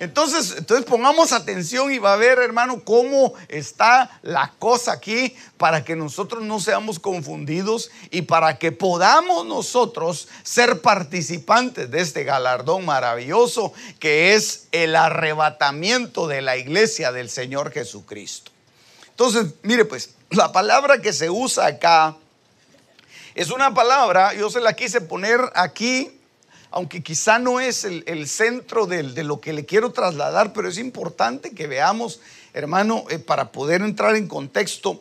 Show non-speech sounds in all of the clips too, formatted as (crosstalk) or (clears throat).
Entonces, entonces pongamos atención y va a ver, hermano, cómo está la cosa aquí para que nosotros no seamos confundidos y para que podamos nosotros ser participantes de este galardón maravilloso que es el arrebatamiento de la iglesia del Señor Jesucristo. Entonces, mire pues, la palabra que se usa acá es una palabra, yo se la quise poner aquí aunque quizá no es el, centro de, lo que le quiero trasladar, pero es importante que veamos, hermano, eh, para poder entrar en contexto,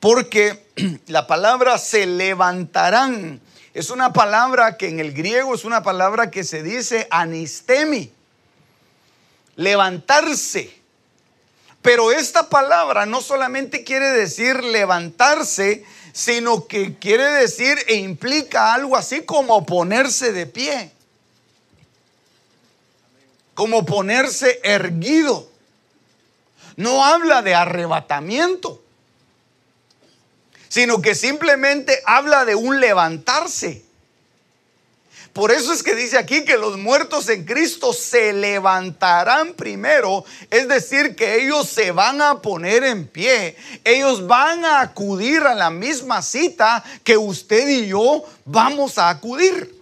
porque (clears throat) la palabra se levantarán es una palabra que en el griego es una palabra que se dice anistemi, levantarse. Pero esta palabra no solamente quiere decir levantarse, sino que quiere decir e implica algo así como ponerse de pie como ponerse erguido. No habla de arrebatamiento, sino que simplemente habla de un levantarse. Por eso es que dice aquí que los muertos en Cristo se levantarán primero, es decir, que ellos se van a poner en pie, ellos van a acudir a la misma cita que usted y yo vamos a acudir.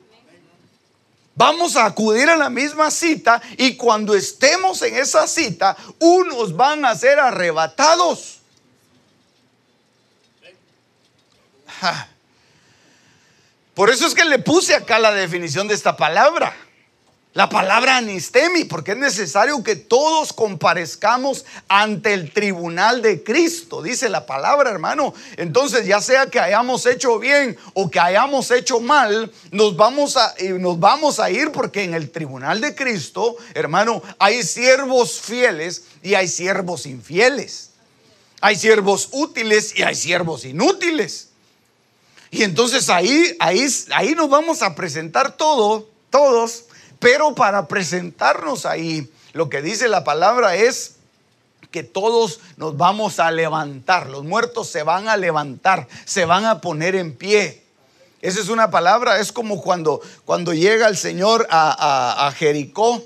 Vamos a acudir a la misma cita y cuando estemos en esa cita, unos van a ser arrebatados. Por eso es que le puse acá la definición de esta palabra la palabra anistemi, porque es necesario que todos comparezcamos ante el tribunal de Cristo, dice la palabra, hermano. Entonces, ya sea que hayamos hecho bien o que hayamos hecho mal, nos vamos a, nos vamos a ir porque en el tribunal de Cristo, hermano, hay siervos fieles y hay siervos infieles. Hay siervos útiles y hay siervos inútiles. Y entonces ahí, ahí, ahí nos vamos a presentar todo, todos pero para presentarnos ahí, lo que dice la palabra es que todos nos vamos a levantar, los muertos se van a levantar, se van a poner en pie. Esa es una palabra, es como cuando, cuando llega el Señor a, Jericó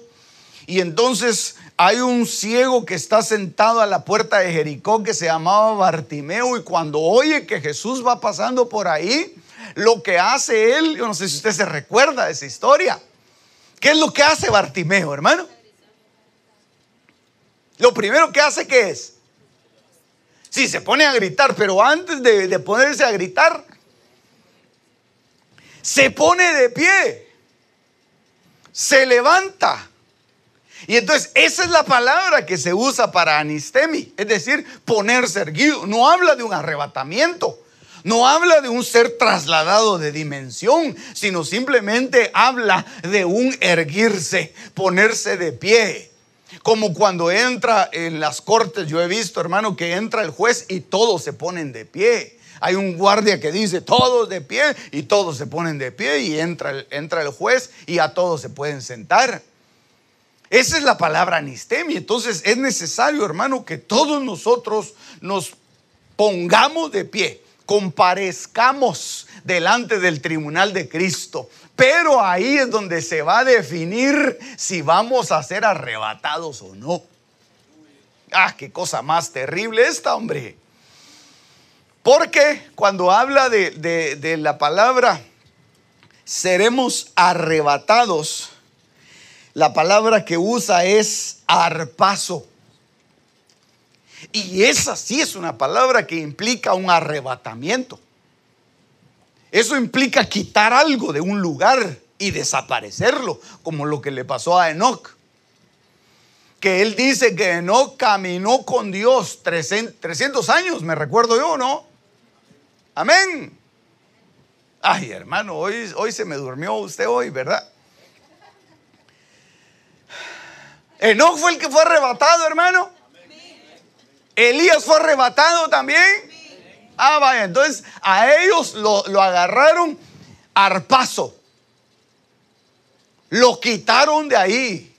y entonces hay un ciego que está sentado a la puerta de Jericó que se llamaba Bartimeo y cuando oye que Jesús va pasando por ahí, lo que hace él, yo no sé si usted se recuerda de esa historia, ¿Qué es lo que hace Bartimeo, hermano? Lo primero que hace, ¿qué es? Sí, se pone a gritar, pero antes de, de ponerse a gritar, se pone de pie, se levanta. Y entonces esa es la palabra que se usa para anistemi, es decir, ponerse erguido. No habla de un arrebatamiento, no habla de un ser trasladado de dimensión, sino simplemente habla de un erguirse, ponerse de pie. Como cuando entra en las cortes, yo he visto, hermano, que entra el juez y todos se ponen de pie. Hay un guardia que dice todos de pie y todos se ponen de pie y entra el, entra el juez y a todos se pueden sentar. Esa es la palabra anistemi. Entonces es necesario, hermano, que todos nosotros nos pongamos de pie comparezcamos delante del tribunal de Cristo. Pero ahí es donde se va a definir si vamos a ser arrebatados o no. Ah, qué cosa más terrible esta, hombre. Porque cuando habla de, la palabra seremos arrebatados, la palabra que usa es arpazo. Y esa sí es una palabra que implica un arrebatamiento. Eso implica quitar algo de un lugar y desaparecerlo, como lo que le pasó a Enoch. que él dice que no caminó con Dios 300 años, me recuerdo yo, ¿no? Amén. Ay, hermano, hoy, hoy se me durmió usted hoy, ¿verdad? Enoch fue el que fue arrebatado, hermano. Elías fue arrebatado también. Ah, vaya, entonces a ellos lo, lo agarraron arpazo. Lo quitaron de ahí.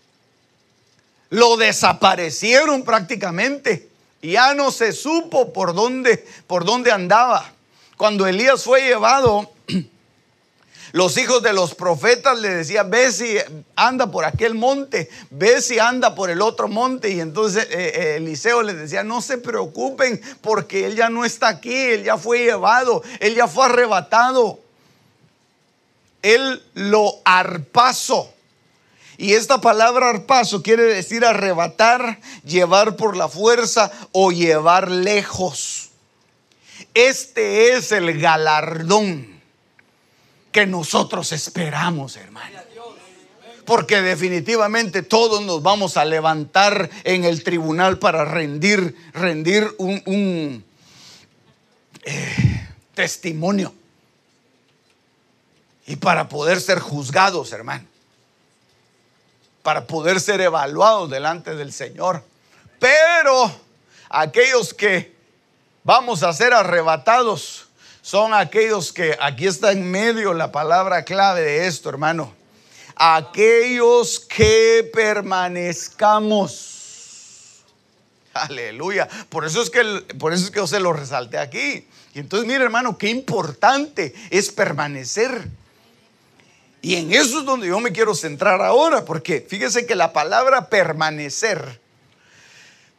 Lo desaparecieron prácticamente. Ya no se supo por dónde, por dónde andaba. Cuando Elías fue llevado (clears throat) los hijos de los profetas le decían, ve si anda por aquel monte, ve si anda por el otro monte. Y entonces eh, eh, Eliseo les decía, no se preocupen porque él ya no está aquí, él ya fue llevado, él ya fue arrebatado. Él lo arpazo. Y esta palabra arpazo quiere decir arrebatar, llevar por la fuerza o llevar lejos. Este es el galardón que nosotros esperamos, hermano. Porque definitivamente todos nos vamos a levantar en el tribunal para rendir, rendir un, eh, testimonio. Y para poder ser juzgados, hermano. Para poder ser evaluados delante del Señor. Pero aquellos que vamos a ser arrebatados, son aquellos que, aquí está en medio la palabra clave de esto, hermano. Aquellos que permanezcamos. Aleluya. Por eso es que, por eso es que yo se lo resalté aquí. Y entonces, mire, hermano, qué importante es permanecer. Y en eso es donde yo me quiero centrar ahora, porque fíjese que la palabra permanecer,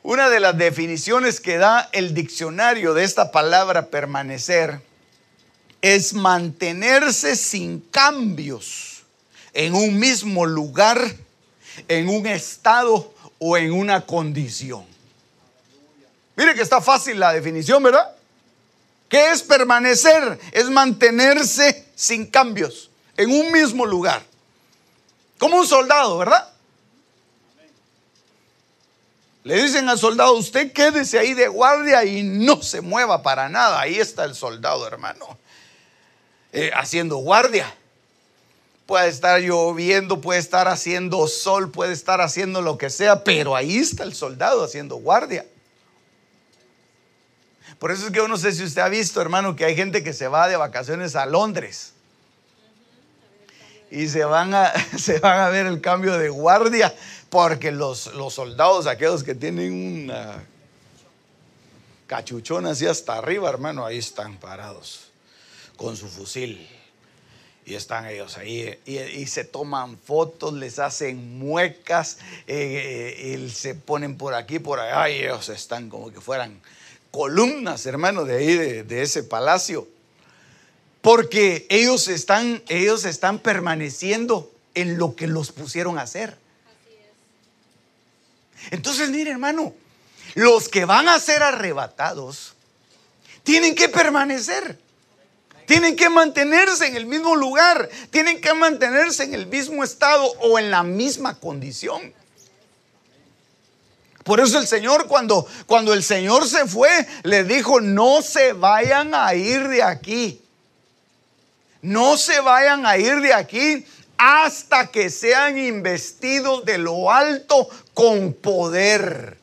una de las definiciones que da el diccionario de esta palabra permanecer, es mantenerse sin cambios en un mismo lugar, en un estado o en una condición. Mire que está fácil la definición, ¿verdad? ¿Qué es permanecer? Es mantenerse sin cambios, en un mismo lugar. Como un soldado, ¿verdad? Le dicen al soldado, usted quédese ahí de guardia y no se mueva para nada. Ahí está el soldado, hermano. Eh, haciendo guardia. Puede estar lloviendo, puede estar haciendo sol, puede estar haciendo lo que sea, pero ahí está el soldado haciendo guardia. Por eso es que yo no sé si usted ha visto, hermano, que hay gente que se va de vacaciones a Londres y se van a, (laughs) se van a ver el cambio de guardia porque los, los soldados, aquellos que tienen una cachuchona así hasta arriba, hermano, ahí están parados con su fusil. Y están ellos ahí y, se toman fotos, les hacen muecas, eh, eh, y se ponen por aquí, por allá, y ellos están como que fueran columnas, hermano, de ahí, de, ese palacio. Porque ellos están, ellos están permaneciendo en lo que los pusieron a hacer. Entonces, mire, hermano, los que van a ser arrebatados tienen que permanecer. Tienen que mantenerse en el mismo lugar, tienen que mantenerse en el mismo estado o en la misma condición. Por eso el Señor cuando, cuando el Señor se fue, le dijo, no se vayan a ir de aquí. No se vayan a ir de aquí hasta que sean investidos de lo alto con poder.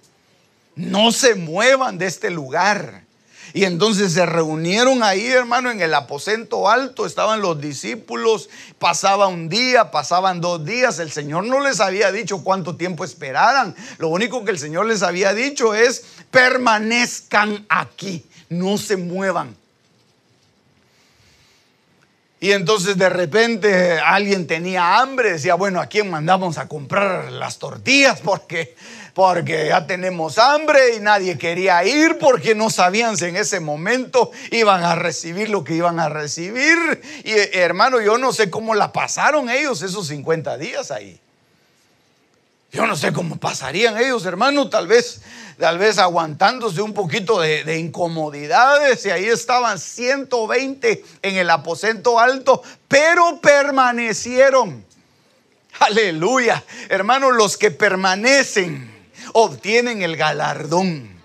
No se muevan de este lugar. Y entonces se reunieron ahí, hermano, en el aposento alto, estaban los discípulos, pasaba un día, pasaban dos días, el Señor no les había dicho cuánto tiempo esperaran, lo único que el Señor les había dicho es, permanezcan aquí, no se muevan. Y entonces de repente alguien tenía hambre, decía, bueno, ¿a quién mandamos a comprar las tortillas? (laughs) Porque porque ya tenemos hambre y nadie quería ir porque no sabían si en ese momento iban a recibir lo que iban a recibir. Y hermano, yo no sé cómo la pasaron ellos esos 50 días ahí. Yo no sé cómo pasarían ellos, hermano, tal vez, tal vez aguantándose un poquito de, de, incomodidades y ahí estaban 120 en el aposento alto, pero permanecieron. Aleluya, hermano, los que permanecen obtienen el galardón.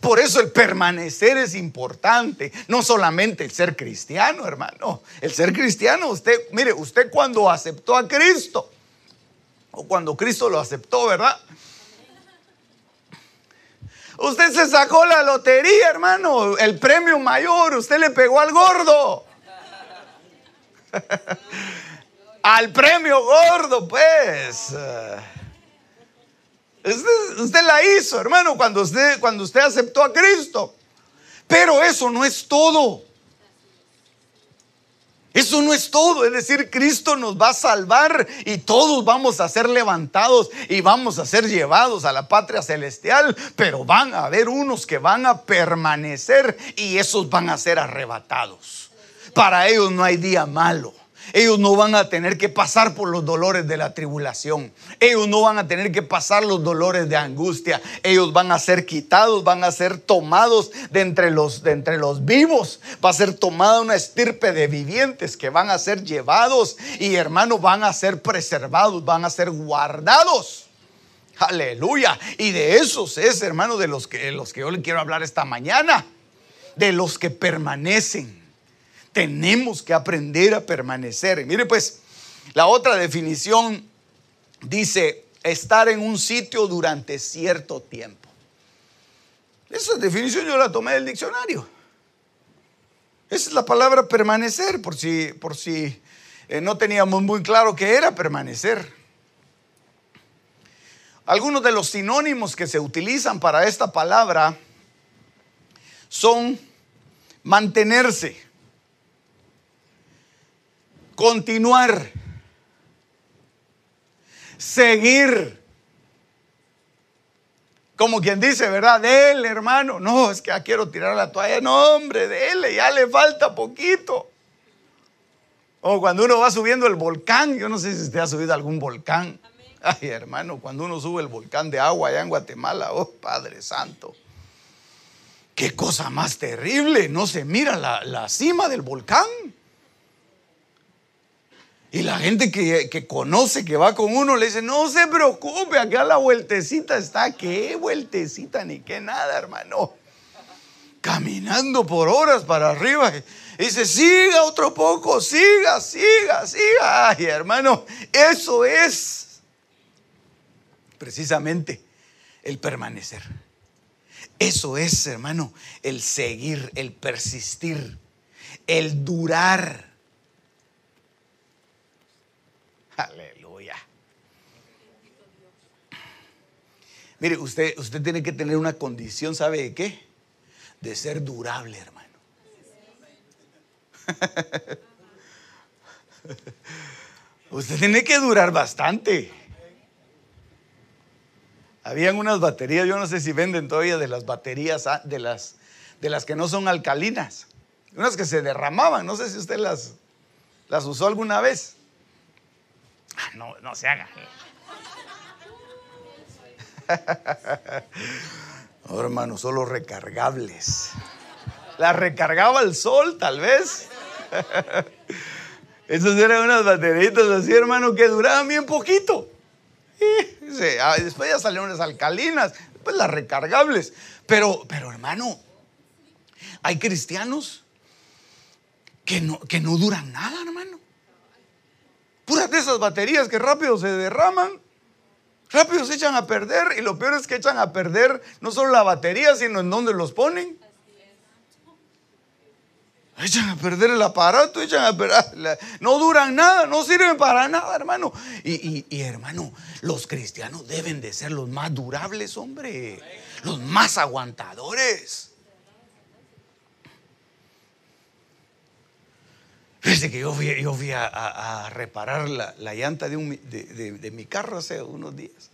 Por eso el permanecer es importante, no solamente el ser cristiano, hermano. El ser cristiano, usted, mire, usted cuando aceptó a Cristo, o cuando Cristo lo aceptó, ¿verdad? Usted se sacó la lotería, hermano, el premio mayor, usted le pegó al gordo. (laughs) al premio gordo, pues. Usted, la hizo, hermano, cuando usted, cuando usted aceptó a Cristo. Pero eso no es todo. Eso no es todo, es decir, Cristo nos va a salvar y todos vamos a ser levantados y vamos a ser llevados a la patria celestial, pero van a haber unos que van a permanecer y esos van a ser arrebatados. Para ellos no hay día malo. Ellos no van a tener que pasar por los dolores de la tribulación. Ellos no van a tener que pasar los dolores de angustia. Ellos van a ser quitados, van a ser tomados de entre los, de entre los vivos. Va a ser tomada una estirpe de vivientes que van a ser llevados y hermanos van a ser preservados, van a ser guardados. Aleluya. Y de esos es, hermano, de los que, los que yo le quiero hablar esta mañana. De los que permanecen tenemos que aprender a permanecer. mire pues, la otra definición dice estar en un sitio durante cierto tiempo. Esa definición yo la tomé del diccionario. Esa es la palabra permanecer, por si, por si eh, no teníamos muy claro qué era permanecer. Algunos de los sinónimos que se utilizan para esta palabra son mantenerse, continuar, seguir. Como quien dice, ¿verdad? Dele, hermano. No, es que ya quiero tirar la toalla. No, hombre, dele, ya le falta poquito. O cuando uno va subiendo el volcán, yo no sé si usted ha subido algún volcán. Ay, hermano, cuando uno sube el volcán de agua allá en Guatemala, oh Padre Santo. Qué cosa más terrible, no se mira la, la cima del volcán. Y la gente que, conoce, que va con uno, le dice, no se preocupe, acá la vueltecita está, ¿qué vueltecita ni qué nada, hermano? Caminando por horas para arriba. Dice, siga otro poco, siga, siga, siga. Ay, hermano, eso es precisamente el permanecer. Eso es, hermano, el seguir, el persistir, el durar Aleluya. Mire, usted, usted tiene que tener una condición, ¿sabe de qué? De ser durable, hermano. (laughs) usted tiene que durar bastante. Habían unas baterías, yo no sé si venden todavía de las baterías, ah, de las, de las que no son alcalinas. Unas que se derramaban, no sé si usted las, las usó alguna vez. No, no se haga. (laughs) No, hermano, solo recargables. La recargaba el sol, tal vez. (laughs) Esas eran unas bateritas así, hermano, que duraban bien poquito. Ah, después ya salieron las alcalinas, después las recargables. Pero, pero hermano, hay cristianos que no, que no duran nada, hermano. Puras de esas baterías que rápido se derraman, rápido se echan a perder y lo peor es que echan a perder no solo la batería, sino en donde los ponen. Echan a perder el aparato, echan a perder, no duran nada, no sirven para nada, hermano. Y, y, hermano, los cristianos deben de ser los más durables, hombre, los más aguantadores. Desde que yo fui, a, reparar la, llanta de, mi carro hace unos días.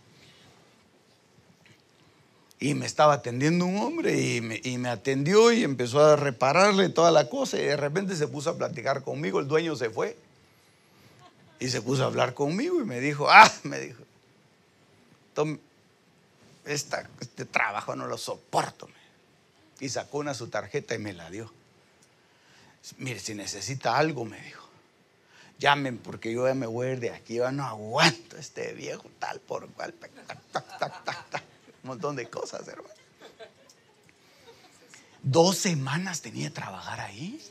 Y me estaba atendiendo un hombre y me, atendió y empezó a repararle toda la cosa. Y de repente se puso a platicar conmigo. El dueño se fue. Y se puso a hablar conmigo y me dijo, ah, me dijo, este trabajo no lo soporto. Y sacó una su tarjeta y me la dio. Mire, si necesita algo, me dijo, llamen porque yo ya me voy a ir de aquí, yo no aguanto este viejo tal por cual. un montón de cosas, hermano. Dos semanas tenía que trabajar ahí.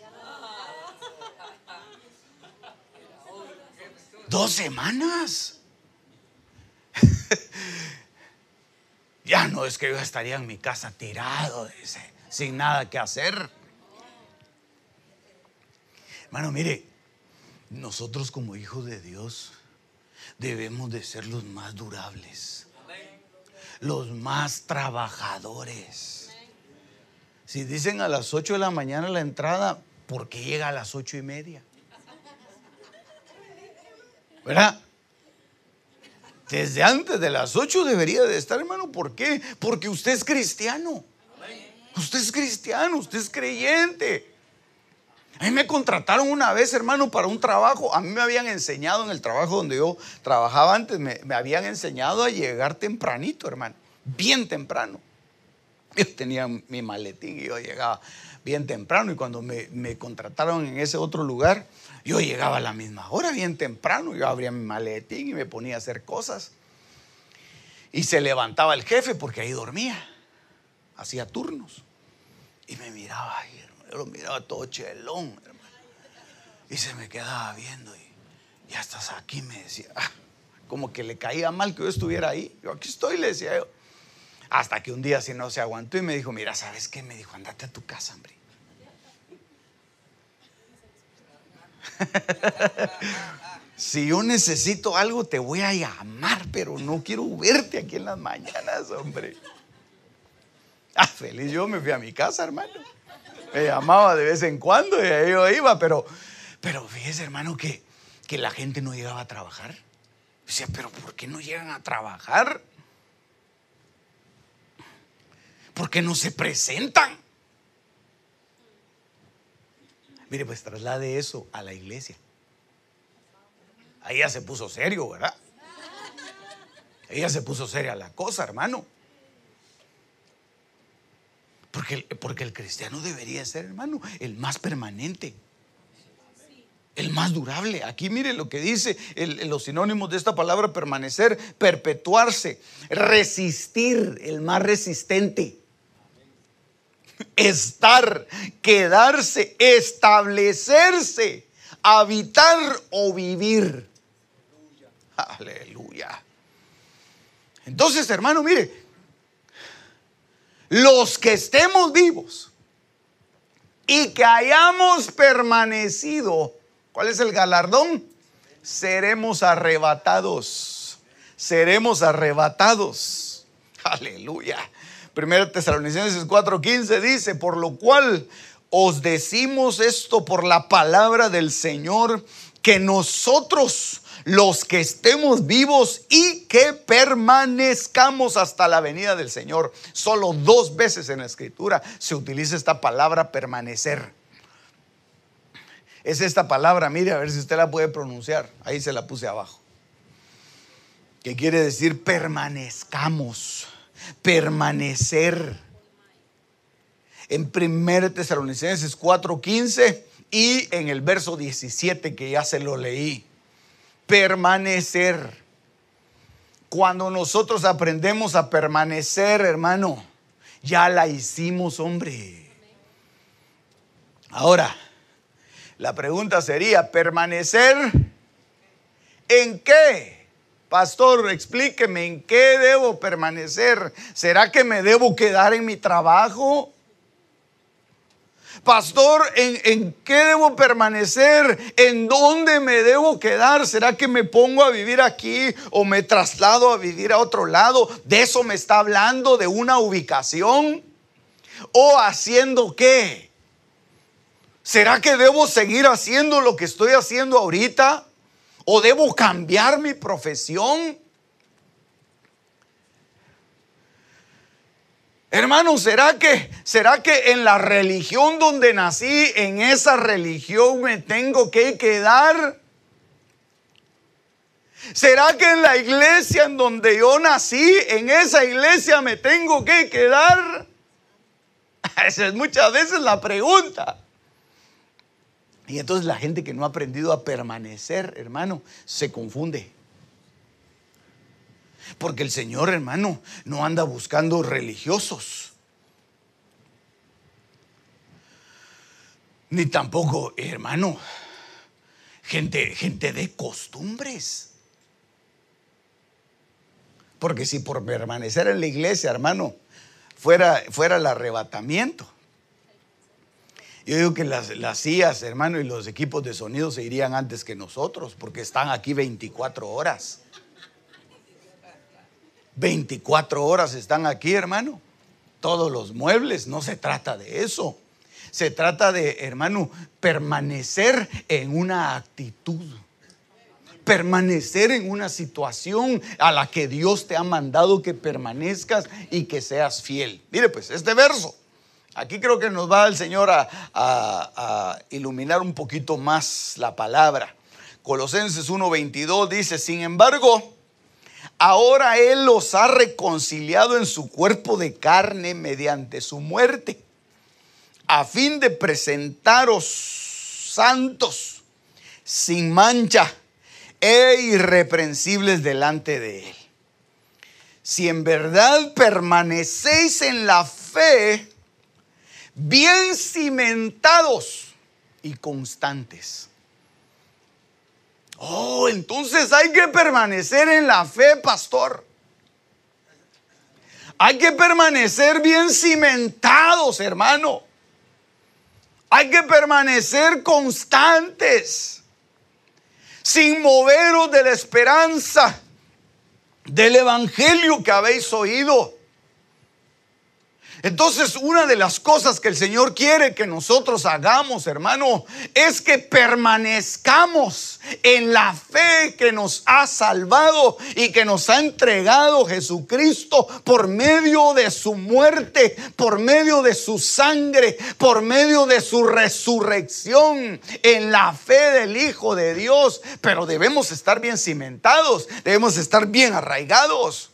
Dos semanas. (laughs) ya no es que yo estaría en mi casa tirado, dice, sin nada que hacer. Hermano, mire, nosotros como hijos de Dios debemos de ser los más durables, los más trabajadores. Si dicen a las 8 de la mañana la entrada, ¿por qué llega a las ocho y media? ¿Verdad? Desde antes de las 8 debería de estar, hermano. ¿Por qué? Porque usted es cristiano. Usted es cristiano, usted es creyente. A mí me contrataron una vez, hermano, para un trabajo. A mí me habían enseñado en el trabajo donde yo trabajaba antes, me, habían enseñado a llegar tempranito, hermano. Bien temprano. Yo tenía mi maletín y yo llegaba bien temprano. Y cuando me, me contrataron en ese otro lugar, yo llegaba a la misma hora, bien temprano. Yo abría mi maletín y me ponía a hacer cosas. Y se levantaba el jefe porque ahí dormía. Hacía turnos. Y me miraba ahí yo lo miraba todo chelón, hermano. Y se me quedaba viendo y ya estás aquí, me decía. Ah, como que le caía mal que yo estuviera ahí. Yo aquí estoy, le decía yo. Hasta que un día si no se aguantó y me dijo, mira, ¿sabes qué? Me dijo, andate a tu casa, hombre. (laughs) si yo necesito algo, te voy a llamar, pero no quiero verte aquí en las mañanas, hombre. Ah, feliz yo me fui a mi casa, hermano me llamaba de vez en cuando y ahí yo iba, pero, pero fíjese, hermano, que, que la gente no llegaba a trabajar. Decía, pero ¿por qué no llegan a trabajar? ¿Por qué no se presentan? Mire, pues traslade eso a la iglesia. Ahí ya se puso serio, ¿verdad? Ella se puso seria la cosa, hermano. Porque, el cristiano debería ser, hermano, el más permanente. El más durable. Aquí mire lo que dice los sinónimos de esta palabra permanecer, perpetuarse, resistir, el más resistente. Estar, quedarse, establecerse, habitar o vivir. Aleluya. Entonces, hermano, mire, los que estemos vivos y que hayamos permanecido, ¿cuál es el galardón? Seremos arrebatados. Seremos arrebatados. Aleluya. Primero Tesalonicenses 4:15 dice, por lo cual os decimos esto por la palabra del Señor, que nosotros los que estemos vivos y que permanezcamos hasta la venida del Señor. Solo dos veces en la escritura se utiliza esta palabra permanecer. Es esta palabra, mire a ver si usted la puede pronunciar. Ahí se la puse abajo. Que quiere decir permanezcamos, permanecer. En 1 Tesalonicenses 4:15 y en el verso 17 que ya se lo leí permanecer. Cuando nosotros aprendemos a permanecer, hermano, ya la hicimos, hombre. Ahora, la pregunta sería, ¿permanecer en qué? Pastor, explíqueme, ¿en qué debo permanecer? ¿Será que me debo quedar en mi trabajo? Pastor, ¿en, qué debo permanecer? ¿En dónde me debo quedar? ¿Será que me pongo a vivir aquí o me traslado a vivir a otro lado? ¿De eso me está hablando? ¿De una ubicación? ¿O haciendo qué? ¿Será que debo seguir haciendo lo que estoy haciendo ahorita? ¿O debo cambiar mi profesión? Hermano, ¿será que, ¿será que en la religión donde nací, en esa religión me tengo que quedar? ¿Será que en la iglesia en donde yo nací, en esa iglesia me tengo que quedar? (laughs) Esa es muchas veces la pregunta. Y entonces la gente que no ha aprendido a permanecer, hermano, se confunde. Porque el Señor, hermano, no anda buscando religiosos. Ni tampoco, hermano, gente, gente de costumbres. Porque si por permanecer en la iglesia, hermano, fuera, fuera el arrebatamiento. Yo digo que las, las sillas, hermano, y los equipos de sonido se irían antes que nosotros, porque están aquí 24 horas. 24 horas están aquí, hermano. Todos los muebles, no se trata de eso. Se trata de, hermano, permanecer en una actitud. Permanecer en una situación a la que Dios te ha mandado que permanezcas y que seas fiel. Mire pues, este verso. Aquí creo que nos va el Señor a, a iluminar un poquito más la palabra. Colosenses 1:22 dice, sin embargo, ahora Él los ha reconciliado en su cuerpo de carne mediante su muerte, a fin de presentaros santos, sin mancha e irreprensibles delante de Él. Si en verdad permanecéis en la fe, bien cimentados y constantes. Oh, entonces hay que permanecer en la fe, pastor. Hay que permanecer bien cimentados, hermano. Hay que permanecer constantes, sin moveros de la esperanza del evangelio que habéis oído entonces, una de las cosas que el Señor quiere que nosotros hagamos, hermano, es que permanezcamos en la fe que nos ha salvado y que nos ha entregado Jesucristo por medio de su muerte, por medio de su sangre, por medio de su resurrección, en la fe del Hijo de Dios. Pero debemos estar bien cimentados, debemos estar bien arraigados.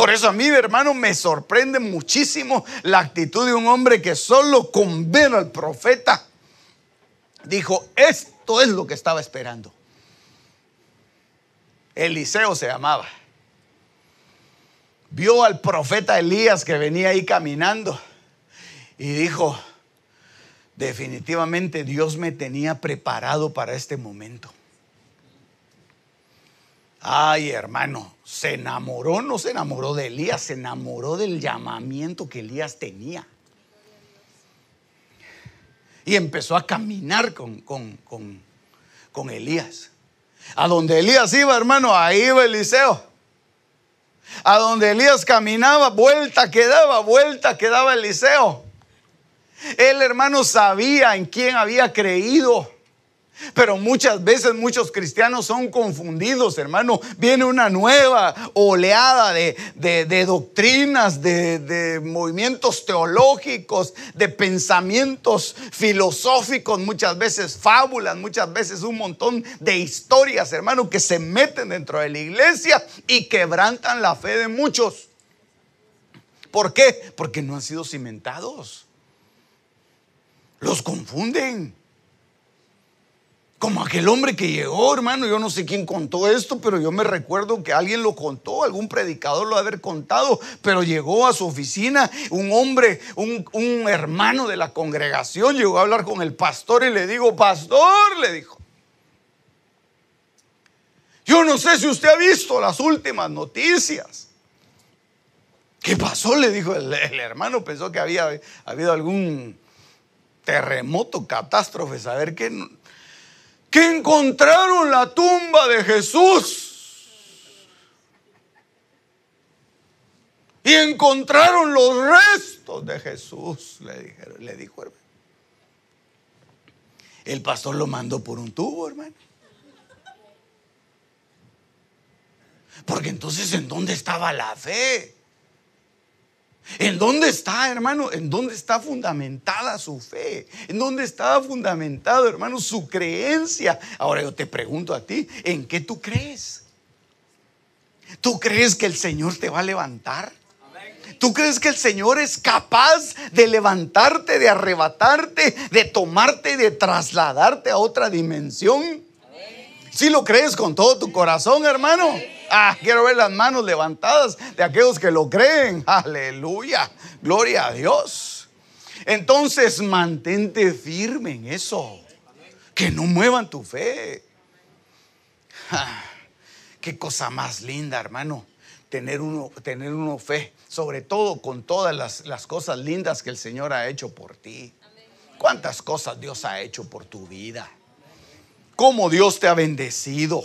Por eso a mí, hermano, me sorprende muchísimo la actitud de un hombre que solo con ver al profeta dijo, esto es lo que estaba esperando. Eliseo se llamaba. Vio al profeta Elías que venía ahí caminando y dijo, definitivamente Dios me tenía preparado para este momento. Ay, hermano, se enamoró, no se enamoró de Elías, se enamoró del llamamiento que Elías tenía. Y empezó a caminar con, con, con, Elías. A donde Elías iba, hermano, ahí iba Eliseo. A donde Elías caminaba, vuelta quedaba, vuelta quedaba Eliseo. El hermano, sabía en quién había creído. Pero muchas veces muchos cristianos son confundidos, hermano. Viene una nueva oleada de, doctrinas, de, de, movimientos teológicos, de pensamientos filosóficos, muchas veces fábulas, muchas veces un montón de historias, hermano, que se meten dentro de la iglesia y quebrantan la fe de muchos. ¿Por qué? Porque no han sido cimentados. Los confunden. Como aquel hombre que llegó, hermano, yo no sé quién contó esto, pero yo me recuerdo que alguien lo contó, algún predicador lo ha haber contado, pero llegó a su oficina un hombre, un, hermano de la congregación, llegó a hablar con el pastor y le dijo, pastor, le dijo, yo no sé si usted ha visto las últimas noticias. ¿Qué pasó? Le dijo el, el hermano, pensó que había habido algún terremoto, catástrofe, saber qué que encontraron la tumba de Jesús. Y encontraron los restos de Jesús, le, dijeron, le dijo hermano. El pastor lo mandó por un tubo, hermano. Porque entonces, ¿en dónde estaba la fe? ¿En dónde está, hermano? ¿En dónde está fundamentada su fe? ¿En dónde está fundamentado, hermano, su creencia? Ahora yo te pregunto a ti, ¿en qué tú crees? ¿Tú crees que el Señor te va a levantar? ¿Tú crees que el Señor es capaz de levantarte, de arrebatarte, de tomarte de trasladarte a otra dimensión? Si lo crees con todo tu corazón, hermano. Ah, quiero ver las manos levantadas de aquellos que lo creen. Aleluya. Gloria a Dios. Entonces mantente firme en eso. Que no muevan tu fe. Ah, qué cosa más linda, hermano. Tener uno, tener uno fe. Sobre todo con todas las, las cosas lindas que el Señor ha hecho por ti. ¿Cuántas cosas Dios ha hecho por tu vida? ¿Cómo Dios te ha bendecido?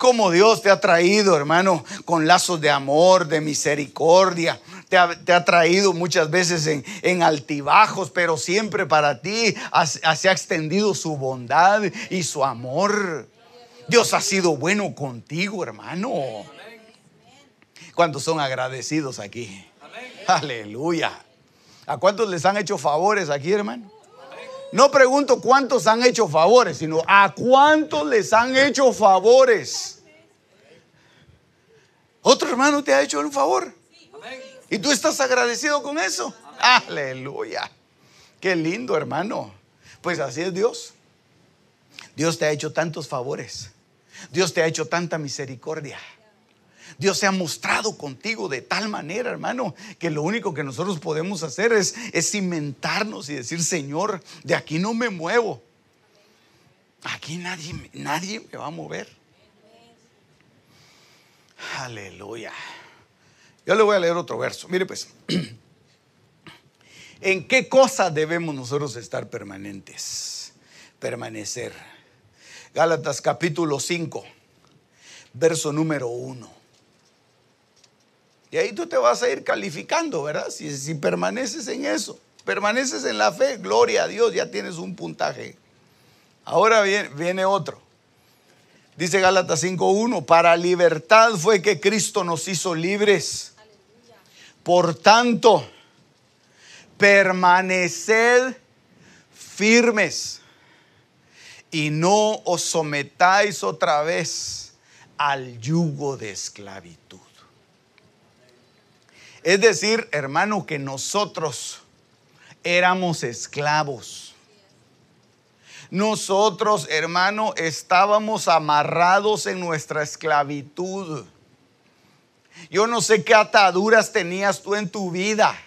Cómo Dios te ha traído, hermano, con lazos de amor, de misericordia. Te ha, traído muchas veces en, altibajos, pero siempre para ti se ha extendido su bondad y su amor. Dios ha sido bueno contigo, hermano. ¿Cuántos son agradecidos aquí? Aleluya. ¿A cuántos les han hecho favores aquí, hermano? No pregunto cuántos han hecho favores, sino a cuántos les han hecho favores. Otro hermano te ha hecho un favor. Y tú estás agradecido con eso. Aleluya. Qué lindo, hermano. Pues así es Dios. Dios te ha hecho tantos favores. Dios te ha hecho tanta misericordia. Dios se ha mostrado contigo de tal manera, hermano, que lo único que nosotros podemos hacer es, cimentarnos y decir, Señor, de aquí no me muevo. Aquí nadie, nadie me va a mover. Aleluya. Yo le voy a leer otro verso. Mire pues, (clears throat) ¿en qué cosa debemos nosotros estar permanentes? Permanecer. Gálatas capítulo 5, verso número 1. Y ahí tú te vas a ir calificando, ¿verdad? Si, permaneces en eso, permaneces en la fe, gloria a Dios, ya tienes un puntaje. Ahora viene, viene otro. Dice Gálatas 5.1, para libertad fue que Cristo nos hizo libres. Por tanto, permaneced firmes y no os sometáis otra vez al yugo de esclavitud. Es decir, hermano, que nosotros éramos esclavos. Nosotros, hermano, estábamos amarrados en nuestra esclavitud. Yo no sé qué ataduras tenías tú en tu vida.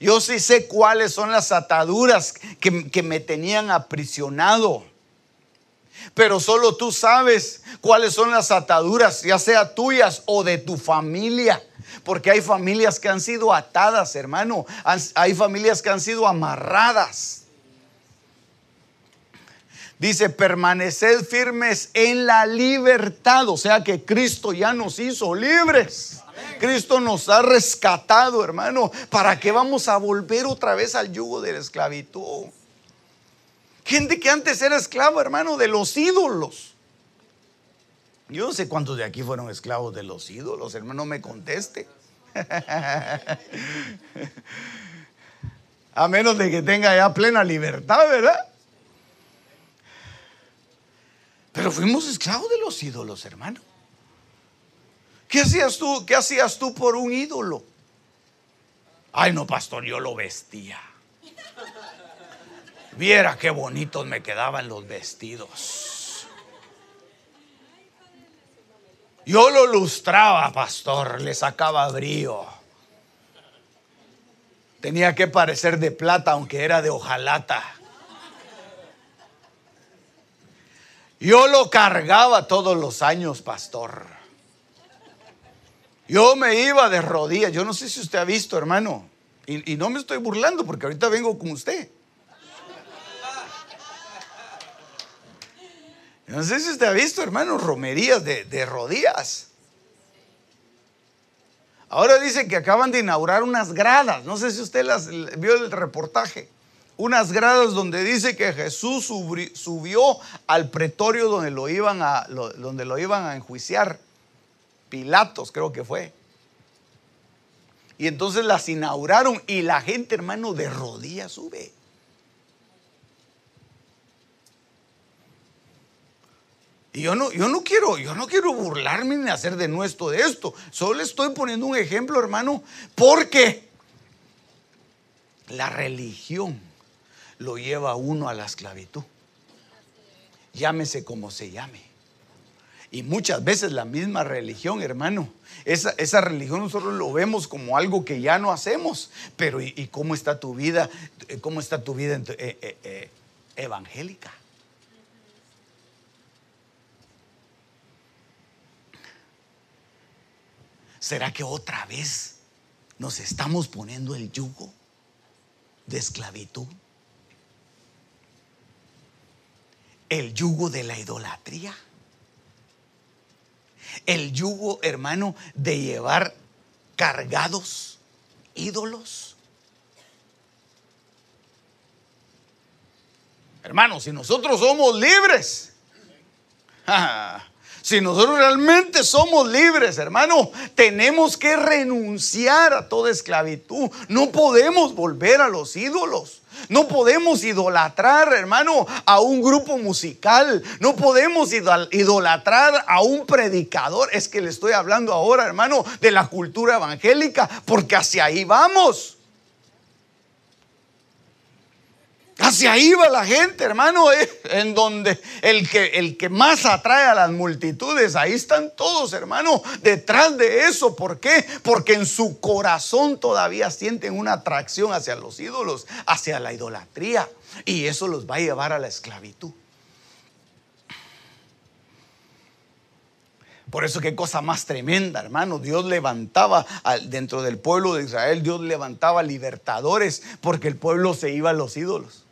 Yo sí sé cuáles son las ataduras que, que me tenían aprisionado. Pero solo tú sabes cuáles son las ataduras, ya sea tuyas o de tu familia. Porque hay familias que han sido atadas, hermano. Hay familias que han sido amarradas. Dice, permaneced firmes en la libertad. O sea que Cristo ya nos hizo libres. Cristo nos ha rescatado, hermano. ¿Para qué vamos a volver otra vez al yugo de la esclavitud? Gente que antes era esclavo, hermano, de los ídolos. Yo no sé cuántos de aquí fueron esclavos de los ídolos, hermano, no me conteste. (laughs) A menos de que tenga ya plena libertad, ¿verdad? Pero fuimos esclavos de los ídolos, hermano. ¿Qué hacías tú? ¿Qué hacías tú por un ídolo? Ay, no, pastor, yo lo vestía. Viera qué bonitos me quedaban los vestidos. Yo lo lustraba, pastor, le sacaba brío. Tenía que parecer de plata, aunque era de hojalata. Yo lo cargaba todos los años, pastor. Yo me iba de rodillas. Yo no sé si usted ha visto, hermano. Y, y no me estoy burlando porque ahorita vengo con usted. No sé si usted ha visto, hermano, romerías de, rodillas. Ahora dice que acaban de inaugurar unas gradas. No sé si usted las vio el reportaje. Unas gradas donde dice que Jesús subió al pretorio donde lo iban a, donde lo iban a enjuiciar. Pilatos creo que fue. Y entonces las inauguraron y la gente, hermano, de rodillas sube. Y yo no, yo no quiero, yo no quiero burlarme ni hacer de nuestro de esto. Solo estoy poniendo un ejemplo, hermano, porque la religión lo lleva a uno a la esclavitud. Llámese como se llame. Y muchas veces la misma religión, hermano. Esa, esa religión nosotros lo vemos como algo que ya no hacemos. Pero ¿y, cómo está tu vida? ¿Cómo está tu vida eh, eh, eh, evangélica? ¿Será que otra vez nos estamos poniendo el yugo de esclavitud? El yugo de la idolatría el yugo, hermano, de llevar cargados ídolos. Hermano, si nosotros somos libres, (laughs) si nosotros realmente somos libres, hermano, tenemos que renunciar a toda esclavitud. No podemos volver a los ídolos. No podemos idolatrar, hermano, a un grupo musical. No podemos idolatrar a un predicador. Es que le estoy hablando ahora, hermano, de la cultura evangélica, porque hacia ahí vamos. Hacia ahí va la gente, hermano, eh, en donde el que, el que más atrae a las multitudes, ahí están todos, hermano, detrás de eso. ¿Por qué? Porque en su corazón todavía sienten una atracción hacia los ídolos, hacia la idolatría. Y eso los va a llevar a la esclavitud. Por eso qué cosa más tremenda, hermano. Dios levantaba dentro del pueblo de Israel, Dios levantaba libertadores porque el pueblo se iba a los ídolos.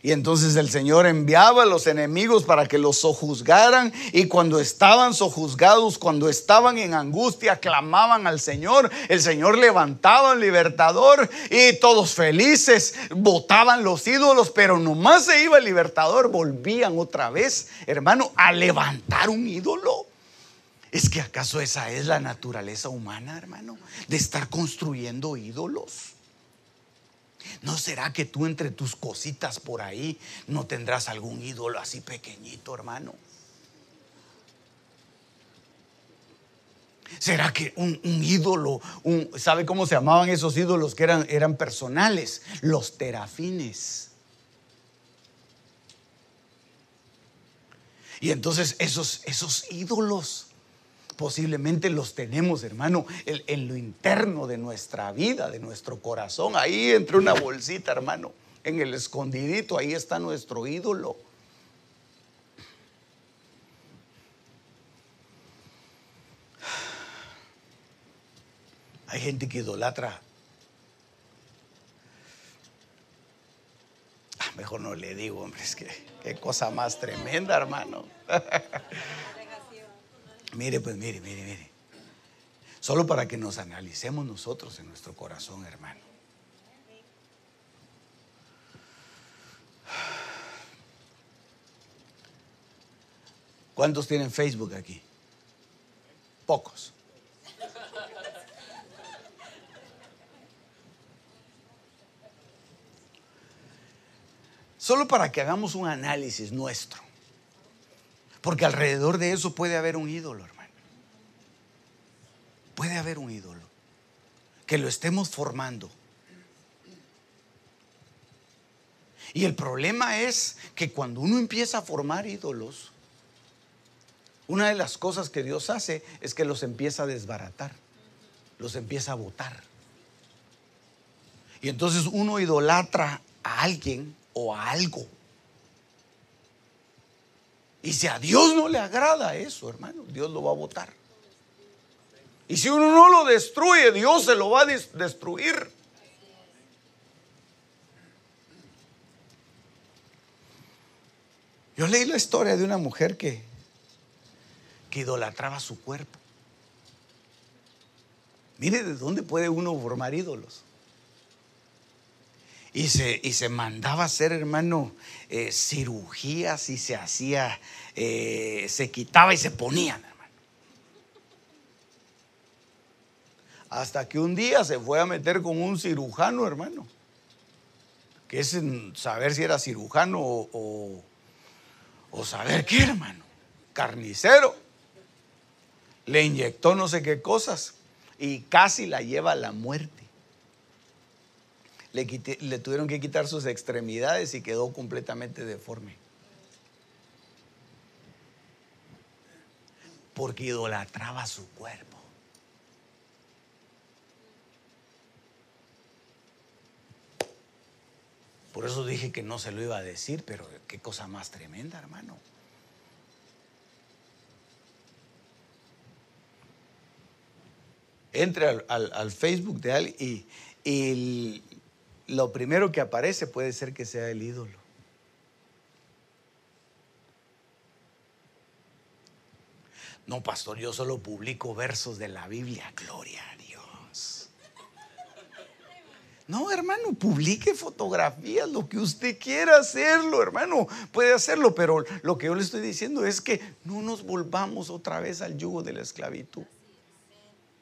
Y entonces el Señor enviaba a los enemigos para que los sojuzgaran. Y cuando estaban sojuzgados, cuando estaban en angustia, clamaban al Señor. El Señor levantaba al libertador y todos felices votaban los ídolos. Pero nomás se iba el libertador, volvían otra vez, hermano, a levantar un ídolo. ¿Es que acaso esa es la naturaleza humana, hermano? De estar construyendo ídolos. ¿No será que tú entre tus cositas por ahí no tendrás algún ídolo así pequeñito, hermano? ¿Será que un, ídolo, ¿sabe cómo se llamaban esos ídolos que eran, eran personales? Los terafines. Y entonces esos, esos ídolos posiblemente los tenemos, hermano, en, lo interno de nuestra vida, de nuestro corazón, ahí entre una bolsita, hermano, en el escondidito, ahí está nuestro ídolo. Hay gente que idolatra. Ah, mejor no le digo, hombre, es que qué cosa más tremenda, hermano. (laughs) Mire, pues mire, mire, mire. Solo para que nos analicemos nosotros en nuestro corazón, hermano. ¿Cuántos tienen Facebook aquí? Pocos. Solo para que hagamos un análisis nuestro. Porque alrededor de eso puede haber un ídolo, hermano. Puede haber un ídolo. Que lo estemos formando. Y el problema es que cuando uno empieza a formar ídolos, una de las cosas que Dios hace es que los empieza a desbaratar, los empieza a botar. Y entonces uno idolatra a alguien o a algo. Y si a Dios no le agrada eso, hermano, Dios lo va a votar. Y si uno no lo destruye, Dios se lo va a destruir. Yo leí la historia de una mujer que, que idolatraba su cuerpo. Mire de dónde puede uno formar ídolos. Y se, y se mandaba hacer, hermano, eh, cirugías y se hacía, eh, se quitaba y se ponían, hermano. Hasta que un día se fue a meter con un cirujano, hermano. Que es saber si era cirujano o, o saber qué, hermano. Carnicero. Le inyectó no sé qué cosas y casi la lleva a la muerte le, tuvieron que quitar sus extremidades y quedó completamente deforme. porque idolatraba su cuerpo. Por eso dije que no se lo iba a decir, pero qué cosa más tremenda, hermano. Entre al, Facebook de alguien y lo primero que aparece puede ser que sea el ídolo. No, pastor, yo solo publico versos de la Biblia. Gloria a Dios. No, hermano, publique fotografías, lo que usted quiera hacerlo, hermano, puede hacerlo, pero lo que yo le estoy diciendo es que no nos volvamos otra vez al yugo de la esclavitud.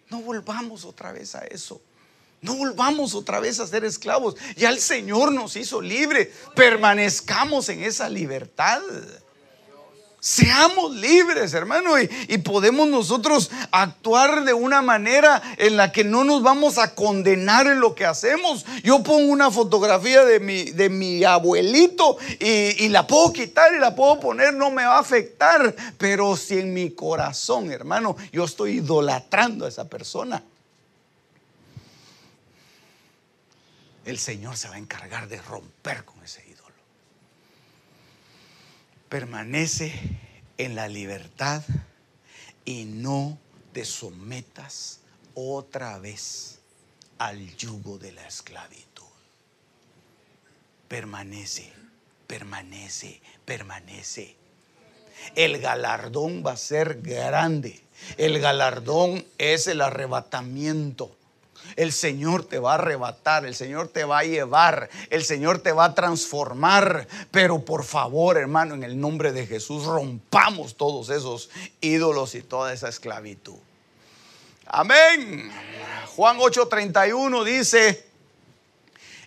No volvamos otra vez a eso. No volvamos otra vez a ser esclavos. Ya el Señor nos hizo libre. Permanezcamos en esa libertad. Seamos libres, hermano, y, podemos nosotros actuar de una manera en la que no nos vamos a condenar en lo que hacemos. Yo pongo una fotografía de mi, de mi abuelito y, y la puedo quitar y la puedo poner, no me va a afectar. Pero si en mi corazón, hermano, yo estoy idolatrando a esa persona, el Señor se va a encargar de romper con ese ídolo permanece en la libertad y no te sometas otra vez al yugo de la esclavitud. Permanece, permanece, permanece. El galardón va a ser grande. El galardón es el arrebatamiento. El Señor te va a arrebatar, el Señor te va a llevar, el Señor te va a transformar. Pero por favor, hermano, en el nombre de Jesús, rompamos todos esos ídolos y toda esa esclavitud. Amén. Juan 8:31 dice,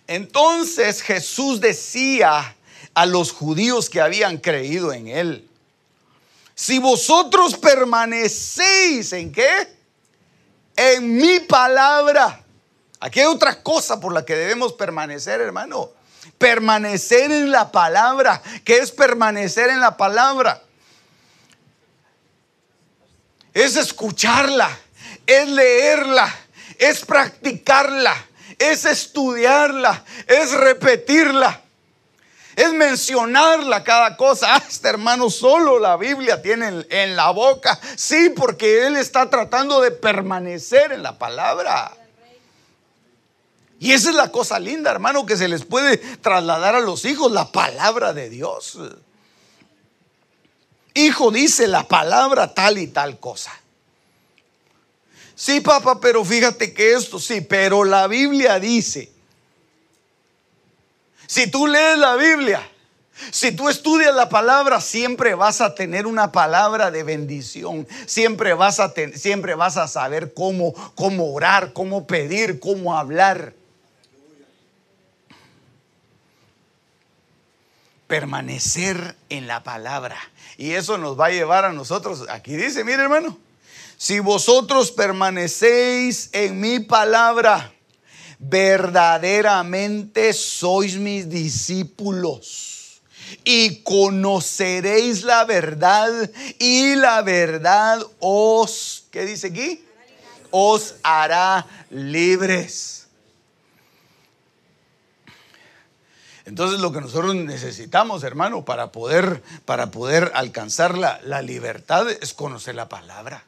entonces Jesús decía a los judíos que habían creído en él, si vosotros permanecéis en qué? En mi palabra. Aquí hay otra cosa por la que debemos permanecer, hermano. Permanecer en la palabra. ¿Qué es permanecer en la palabra? Es escucharla, es leerla, es practicarla, es estudiarla, es repetirla es mencionarla cada cosa. Ah, este hermano solo la Biblia tiene en, la boca. Sí, porque él está tratando de permanecer en la palabra. Y esa es la cosa linda, hermano, que se les puede trasladar a los hijos, la palabra de Dios. Hijo dice la palabra tal y tal cosa. Sí, papá, pero fíjate que esto, sí, pero la Biblia dice. Si tú lees la Biblia, si tú estudias la palabra, siempre vas a tener una palabra de bendición. Siempre vas a, siempre vas a saber cómo, cómo orar, cómo pedir, cómo hablar. Permanecer en la palabra. Y eso nos va a llevar a nosotros. Aquí dice, mire hermano, si vosotros permanecéis en mi palabra verdaderamente sois mis discípulos y conoceréis la verdad y la verdad os, ¿qué dice aquí? Os hará libres. Entonces lo que nosotros necesitamos, hermano, para poder, para poder alcanzar la, la libertad es conocer la palabra.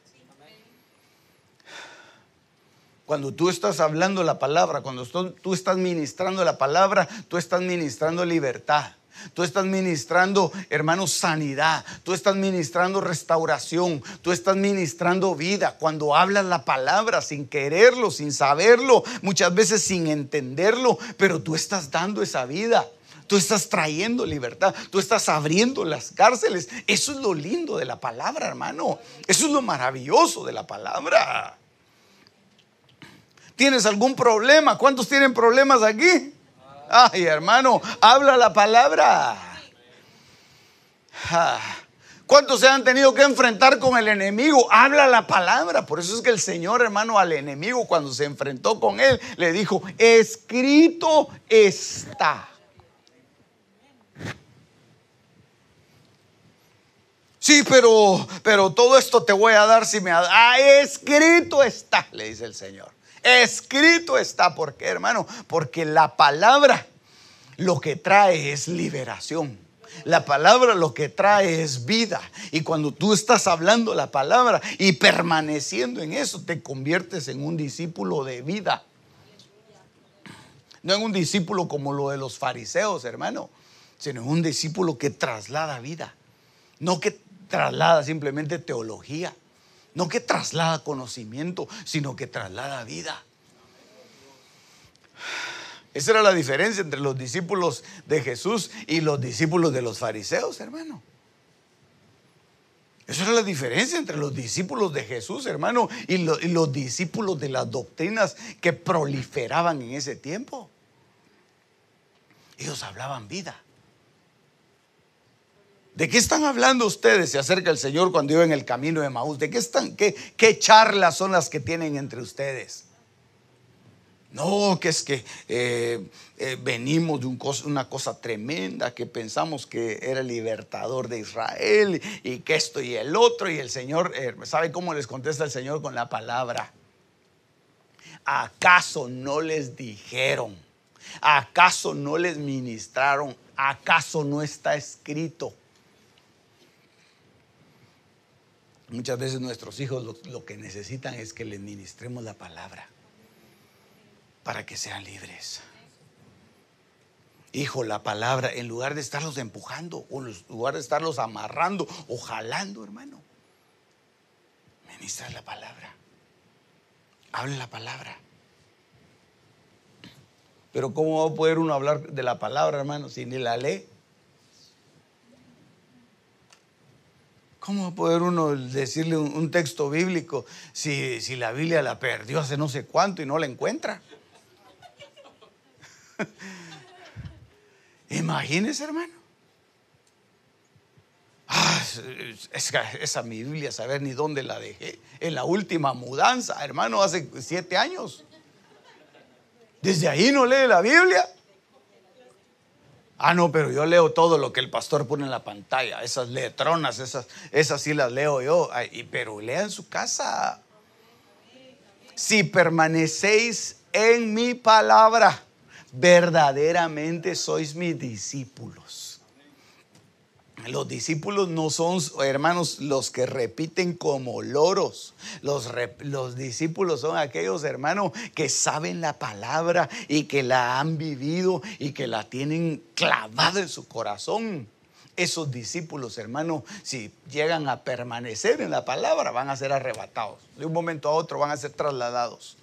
Cuando tú estás hablando la palabra, cuando tú estás ministrando la palabra, tú estás ministrando libertad. Tú estás ministrando, hermano, sanidad. Tú estás ministrando restauración. Tú estás ministrando vida. Cuando hablas la palabra sin quererlo, sin saberlo, muchas veces sin entenderlo, pero tú estás dando esa vida. Tú estás trayendo libertad. Tú estás abriendo las cárceles. Eso es lo lindo de la palabra, hermano. Eso es lo maravilloso de la palabra. ¿Tienes algún problema? ¿Cuántos tienen problemas aquí? Ay, hermano, habla la palabra. Ah, ¿Cuántos se han tenido que enfrentar con el enemigo? Habla la palabra. Por eso es que el Señor, hermano, al enemigo, cuando se enfrentó con él, le dijo, escrito está. Sí, pero, pero todo esto te voy a dar si me ha ah, escrito está, le dice el Señor. Escrito está, ¿por qué, hermano? Porque la palabra lo que trae es liberación. La palabra lo que trae es vida. Y cuando tú estás hablando la palabra y permaneciendo en eso, te conviertes en un discípulo de vida. No en un discípulo como lo de los fariseos, hermano, sino en un discípulo que traslada vida. No que traslada simplemente teología, no que traslada conocimiento, sino que traslada vida. Esa era la diferencia entre los discípulos de Jesús y los discípulos de los fariseos, hermano. Esa era la diferencia entre los discípulos de Jesús, hermano, y, y los discípulos de las doctrinas que proliferaban en ese tiempo. Ellos hablaban vida. ¿De qué están hablando ustedes? Se acerca el Señor cuando iba en el camino de Maús. ¿De qué están? Qué, qué charlas son las que tienen entre ustedes? No, que es que eh, eh, venimos de una cosa tremenda, que pensamos que era el libertador de Israel y que esto y el otro. Y el Señor, eh, ¿sabe cómo les contesta el Señor con la palabra? ¿Acaso no les dijeron? ¿Acaso no les ministraron? ¿Acaso no está escrito? Muchas veces nuestros hijos lo, que necesitan es que les ministremos la palabra para que sean libres. Hijo, la palabra, en lugar de estarlos empujando, o en lugar de estarlos amarrando o jalando, hermano, ministra la palabra. Hable la palabra. Pero ¿cómo va a poder uno hablar de la palabra, hermano, si ni la lee? ¿Cómo va a poder uno decirle un, texto bíblico si, si, la Biblia la perdió hace no sé cuánto y no la encuentra? (laughs) Imagínese, hermano. Ah, es, esa mi Biblia, saber ni dónde la dejé. En la última mudanza, hermano, hace siete años. Desde ahí no lee la Biblia. Ah, no, pero yo leo todo lo que el pastor pone en la pantalla, esas letronas, esas, esas sí las leo yo, pero lea en su casa. Si permanecéis en mi palabra, verdaderamente sois mis discípulos. Los discípulos no son, hermanos, los que repiten como loros. Los, los, discípulos son aquellos, hermanos, que saben la palabra y que la han vivido y que la tienen clavada en su corazón. Esos discípulos, hermanos, si llegan a permanecer en la palabra, van a ser arrebatados. De un momento a otro van a ser trasladados.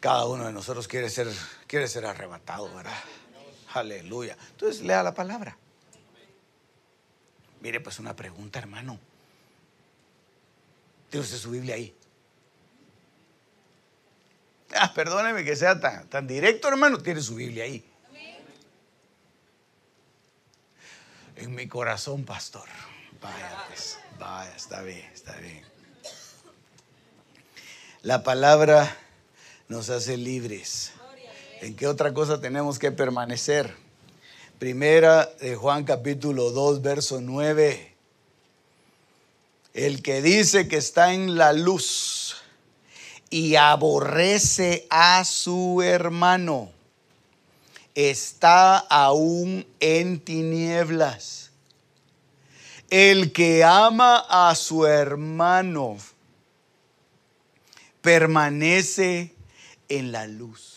Cada uno de nosotros quiere ser, quiere ser arrebatado, ¿verdad? Aleluya. Entonces lea la palabra. Mire, pues una pregunta, hermano. ¿Tiene usted su Biblia ahí? Ah, perdóneme que sea tan, tan directo, hermano. Tiene su Biblia ahí. En mi corazón, pastor. Vaya, pues, vaya, está bien, está bien. La palabra nos hace libres. ¿En qué otra cosa tenemos que permanecer? Primera de Juan capítulo 2, verso 9. El que dice que está en la luz y aborrece a su hermano, está aún en tinieblas. El que ama a su hermano permanece en la luz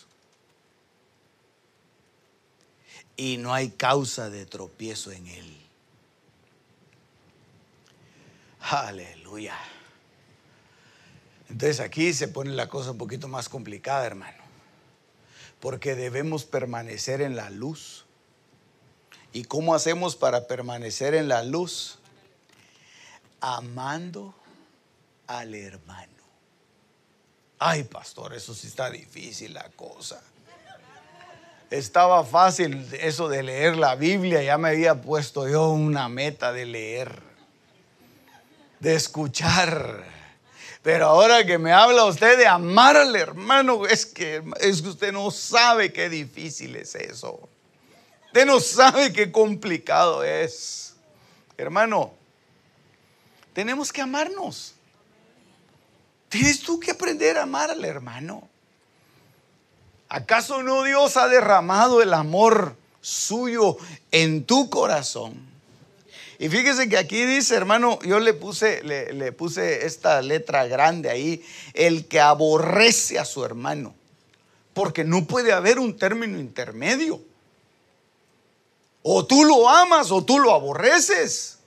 y no hay causa de tropiezo en él. Aleluya. Entonces aquí se pone la cosa un poquito más complicada, hermano. Porque debemos permanecer en la luz. ¿Y cómo hacemos para permanecer en la luz? Amando al hermano. Ay, pastor, eso sí está difícil la cosa estaba fácil eso de leer la Biblia, ya me había puesto yo una meta de leer, de escuchar. Pero ahora que me habla usted de amar al hermano, es que, es que usted no sabe qué difícil es eso. Usted no sabe qué complicado es. hermano, tenemos que amarnos. Tienes tú que aprender a amar al hermano. ¿Acaso no Dios ha derramado el amor suyo en tu corazón? Y fíjese que aquí dice, hermano, yo le puse, le, puse esta letra grande ahí, el que aborrece a su hermano. Porque no puede haber un término intermedio. O tú lo amas o tú lo aborreces.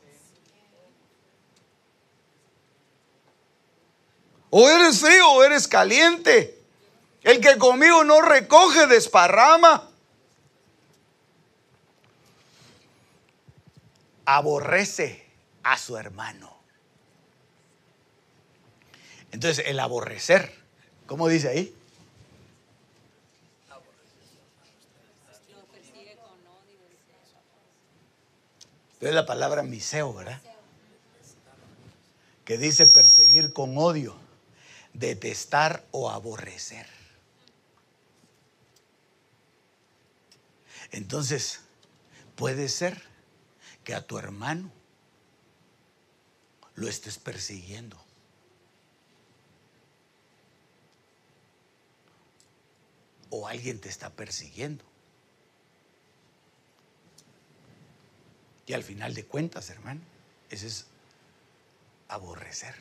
O eres frío o eres caliente. El que conmigo no recoge, desparrama. Aborrece a su hermano. Entonces, el aborrecer, ¿cómo dice ahí? Es la palabra miseo, ¿verdad? Que dice perseguir con odio detestar o aborrecer. Entonces, puede ser que a tu hermano lo estés persiguiendo. O alguien te está persiguiendo. Y al final de cuentas, hermano, ese es aborrecer.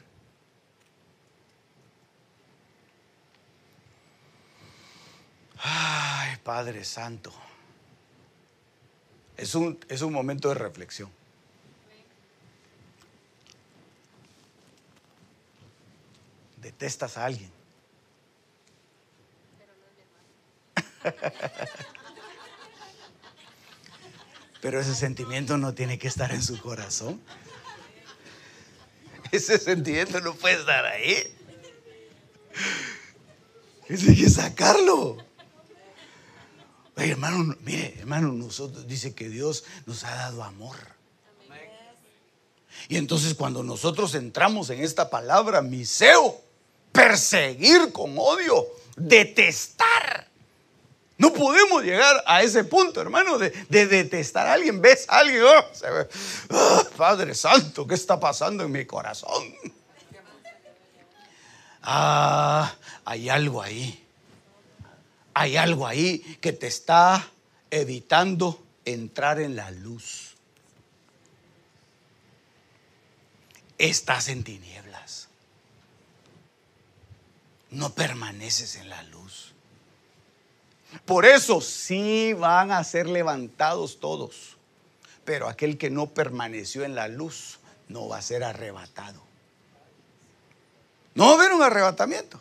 Ay, Padre Santo. Es un, es un momento de reflexión. Detestas a alguien. Pero ese sentimiento no tiene que estar en su corazón. Ese sentimiento no puede estar ahí. Tiene que sacarlo hermano, mire, hermano, nosotros dice que Dios nos ha dado amor. Y entonces cuando nosotros entramos en esta palabra, miseo, perseguir con odio, detestar. No podemos llegar a ese punto, hermano, de, detestar a alguien. Ves a alguien, oh, oh, Padre Santo, ¿qué está pasando en mi corazón? Ah, hay algo ahí hay algo ahí que te está evitando entrar en la luz. Estás en tinieblas. No permaneces en la luz. Por eso sí van a ser levantados todos. Pero aquel que no permaneció en la luz no va a ser arrebatado. No va a haber un arrebatamiento.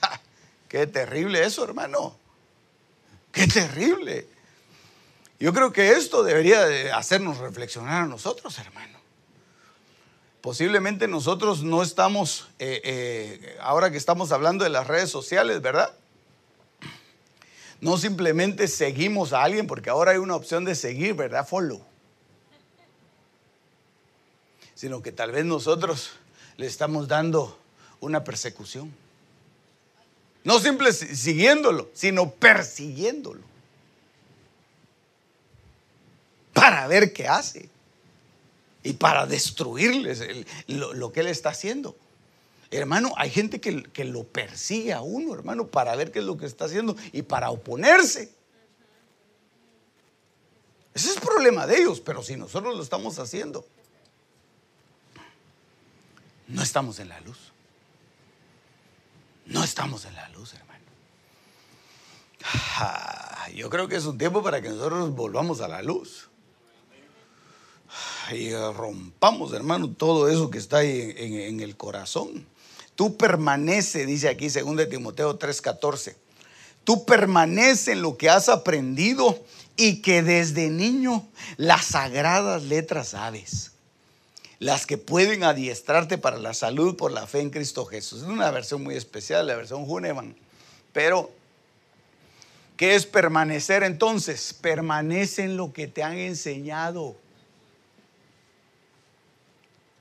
(laughs) qué terrible eso, hermano. Qué terrible. Yo creo que esto debería de hacernos reflexionar a nosotros, hermano. Posiblemente nosotros no estamos, eh, eh, ahora que estamos hablando de las redes sociales, ¿verdad? No simplemente seguimos a alguien, porque ahora hay una opción de seguir, ¿verdad? Follow. Sino que tal vez nosotros le estamos dando una persecución. No simple siguiéndolo, sino persiguiéndolo. Para ver qué hace. Y para destruirles lo, que él está haciendo. Hermano, hay gente que, que lo persigue a uno, hermano, para ver qué es lo que está haciendo y para oponerse. Ese es problema de ellos, pero si nosotros lo estamos haciendo, no estamos en la luz. No estamos en la luz, hermano. Yo creo que es un tiempo para que nosotros volvamos a la luz. Y rompamos, hermano, todo eso que está ahí en, el corazón. Tú permanece, dice aquí 2 Timoteo 3:14. Tú permanece en lo que has aprendido y que desde niño las sagradas letras sabes las que pueden adiestrarte para la salud por la fe en Cristo Jesús. Es una versión muy especial, la versión Huneman. Pero, ¿qué es permanecer entonces? Permanece en lo que te han enseñado.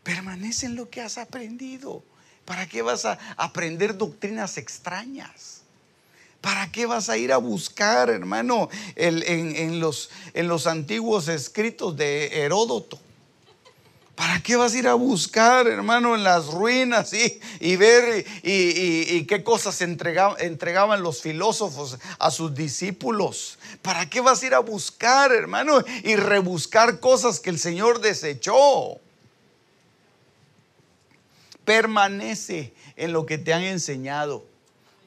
Permanece en lo que has aprendido. ¿Para qué vas a aprender doctrinas extrañas? ¿Para qué vas a ir a buscar, hermano, en, los, en los antiguos escritos de Heródoto? ¿Para qué vas a ir a buscar, hermano, en las ruinas y, ver y, qué cosas entregaban los filósofos a sus discípulos? ¿Para qué vas a ir a buscar, hermano, y rebuscar cosas que el Señor desechó? Permanece en lo que te han enseñado.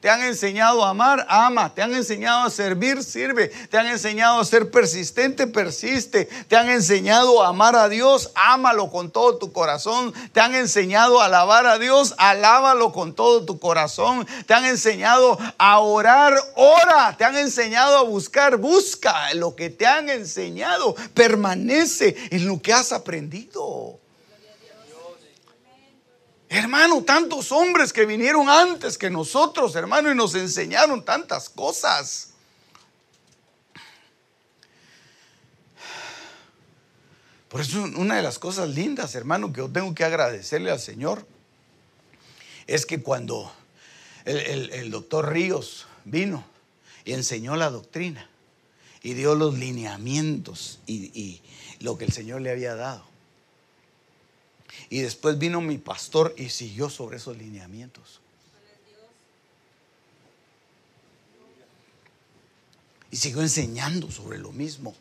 Te han enseñado a amar, ama. Te han enseñado a servir, sirve. Te han enseñado a ser persistente, persiste. Te han enseñado a amar a Dios, ámalo con todo tu corazón. Te han enseñado a alabar a Dios, alábalo con todo tu corazón. Te han enseñado a orar, ora. Te han enseñado a buscar, busca lo que te han enseñado. Permanece en lo que has aprendido. Hermano, tantos hombres que vinieron antes que nosotros, hermano, y nos enseñaron tantas cosas. Por eso una de las cosas lindas, hermano, que yo tengo que agradecerle al Señor, es que cuando el, doctor Ríos vino y enseñó la doctrina y dio los lineamientos y lo que el Señor le había dado, y después vino mi pastor y siguió sobre esos lineamientos. Y siguió enseñando sobre lo mismo.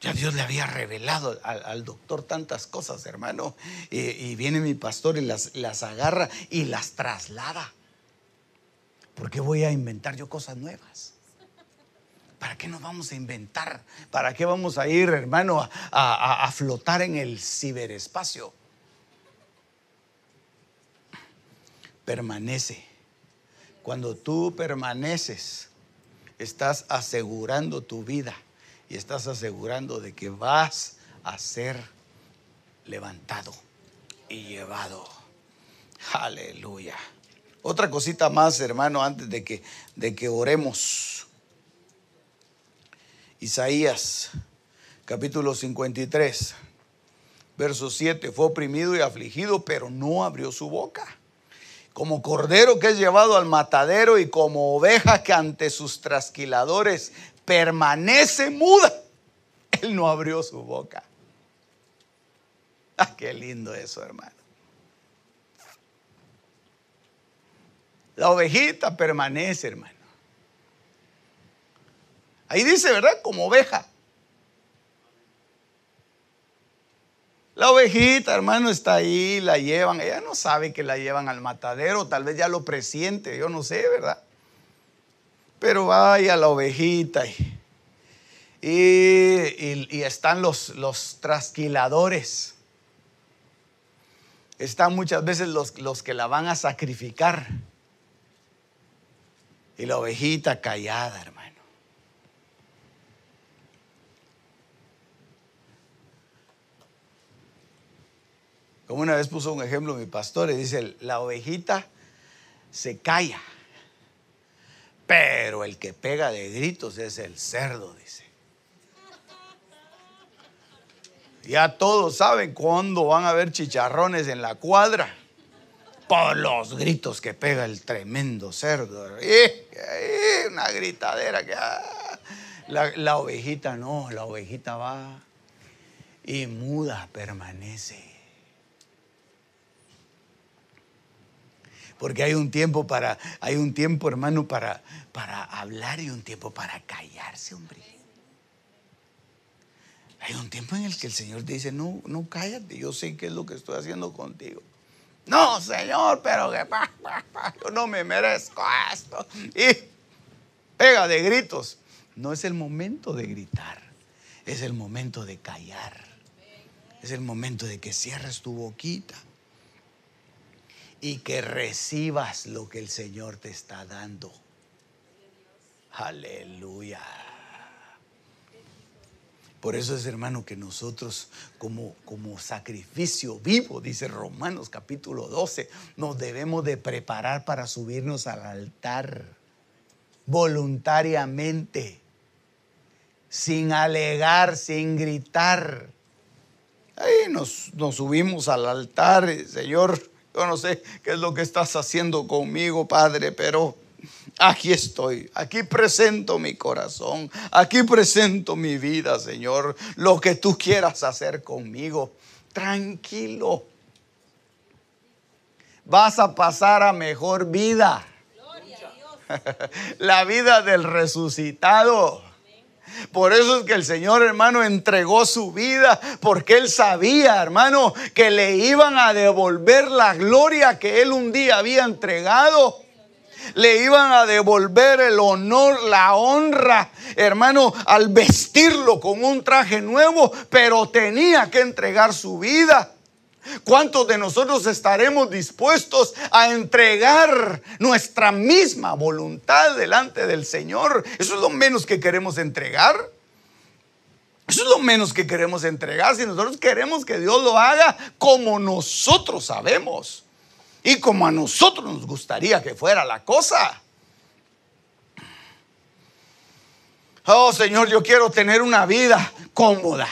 Ya Dios le había revelado al, doctor tantas cosas, hermano. Y, viene mi pastor y las, las agarra y las traslada. ¿Por qué voy a inventar yo cosas nuevas? ¿Para qué nos vamos a inventar? ¿Para qué vamos a ir, hermano, a, flotar en el ciberespacio? Permanece. Cuando tú permaneces, estás asegurando tu vida y estás asegurando de que vas a ser levantado y llevado. Aleluya. Otra cosita más, hermano, antes de que, de que oremos. Isaías capítulo 53, verso 7, fue oprimido y afligido, pero no abrió su boca. Como cordero que es llevado al matadero y como oveja que ante sus trasquiladores permanece muda, (laughs) él no abrió su boca. Ah, qué lindo eso, hermano. La ovejita permanece, hermano. Ahí dice, ¿verdad? Como oveja. La ovejita, hermano, está ahí, la llevan. Ella no sabe que la llevan al matadero, tal vez ya lo presiente, yo no sé, ¿verdad? Pero vaya la ovejita y, y, están los, los trasquiladores. Están muchas veces los, los que la van a sacrificar. Y la ovejita callada, hermano. Como una vez puso un ejemplo mi pastor y dice, la ovejita se calla, pero el que pega de gritos es el cerdo, dice. Ya todos saben cuándo van a haber chicharrones en la cuadra por los gritos que pega el tremendo cerdo. una gritadera que... Ah, la ovejita no, la ovejita va y muda permanece. Porque hay un tiempo para, hay un tiempo, hermano, para, para hablar y un tiempo para callarse, hombre. Hay un tiempo en el que el Señor te dice, no, no cállate, yo sé qué es lo que estoy haciendo contigo. No, Señor, pero que yo no me merezco esto. Y pega de gritos. No es el momento de gritar, es el momento de callar. Es el momento de que cierres tu boquita y que recibas lo que el Señor te está dando. Aleluya. Por eso es, hermano, que nosotros como, como sacrificio vivo, dice Romanos capítulo 12, nos debemos de preparar para subirnos al altar voluntariamente, sin alegar, sin gritar. Ahí nos, nos subimos al altar, Señor, yo no sé qué es lo que estás haciendo conmigo, Padre, pero Aquí estoy, aquí presento mi corazón, aquí presento mi vida, Señor, lo que tú quieras hacer conmigo. Tranquilo. Vas a pasar a mejor vida. (laughs) La vida del resucitado. Por eso es que el Señor, hermano, entregó su vida, porque Él sabía, hermano, que le iban a devolver la gloria que Él un día había entregado le iban a devolver el honor, la honra, hermano, al vestirlo con un traje nuevo, pero tenía que entregar su vida. ¿Cuántos de nosotros estaremos dispuestos a entregar nuestra misma voluntad delante del Señor? Eso es lo menos que queremos entregar. Eso es lo menos que queremos entregar. Si nosotros queremos que Dios lo haga como nosotros sabemos y como a nosotros nos gustaría que fuera la cosa. Oh Señor, yo quiero tener una vida cómoda.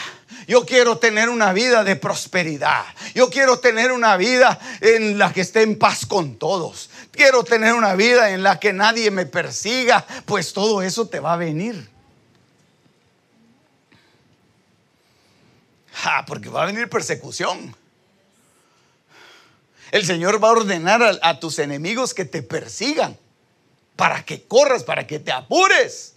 Yo quiero tener una vida de prosperidad. Yo quiero tener una vida en la que esté en paz con todos. Quiero tener una vida en la que nadie me persiga, pues todo eso te va a venir. Ah, porque va a venir persecución. El Señor va a ordenar a, tus enemigos que te persigan, para que corras, para que te apures.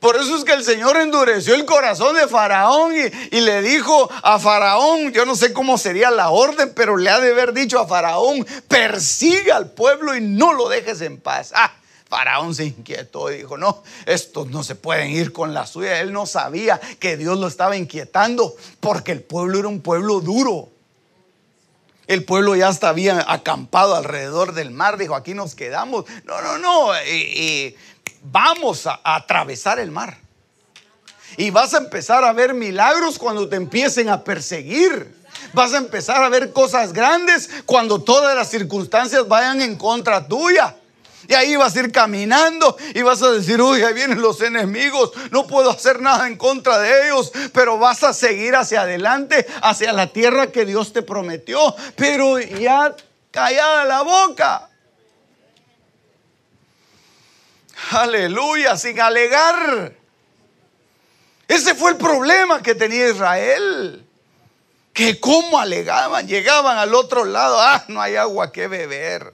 Por eso es que el Señor endureció el corazón de Faraón y, le dijo a Faraón, yo no sé cómo sería la orden, pero le ha de haber dicho a Faraón, persiga al pueblo y no lo dejes en paz. Ah, Faraón se inquietó y dijo, no, estos no se pueden ir con la suya. Él no sabía que Dios lo estaba inquietando porque el pueblo era un pueblo duro. El pueblo ya estaba acampado alrededor del mar. Dijo, aquí nos quedamos. No, no, no. Vamos a, atravesar el mar. Y vas a empezar a ver milagros cuando te empiecen a perseguir. Vas a empezar a ver cosas grandes cuando todas las circunstancias vayan en contra tuya. Y ahí vas a ir caminando y vas a decir, uy, ahí vienen los enemigos, no puedo hacer nada en contra de ellos, pero vas a seguir hacia adelante, hacia la tierra que Dios te prometió, pero ya callada la boca. Aleluya, sin alegar. Ese fue el problema que tenía Israel. Que como alegaban, llegaban al otro lado, ah, no hay agua que beber.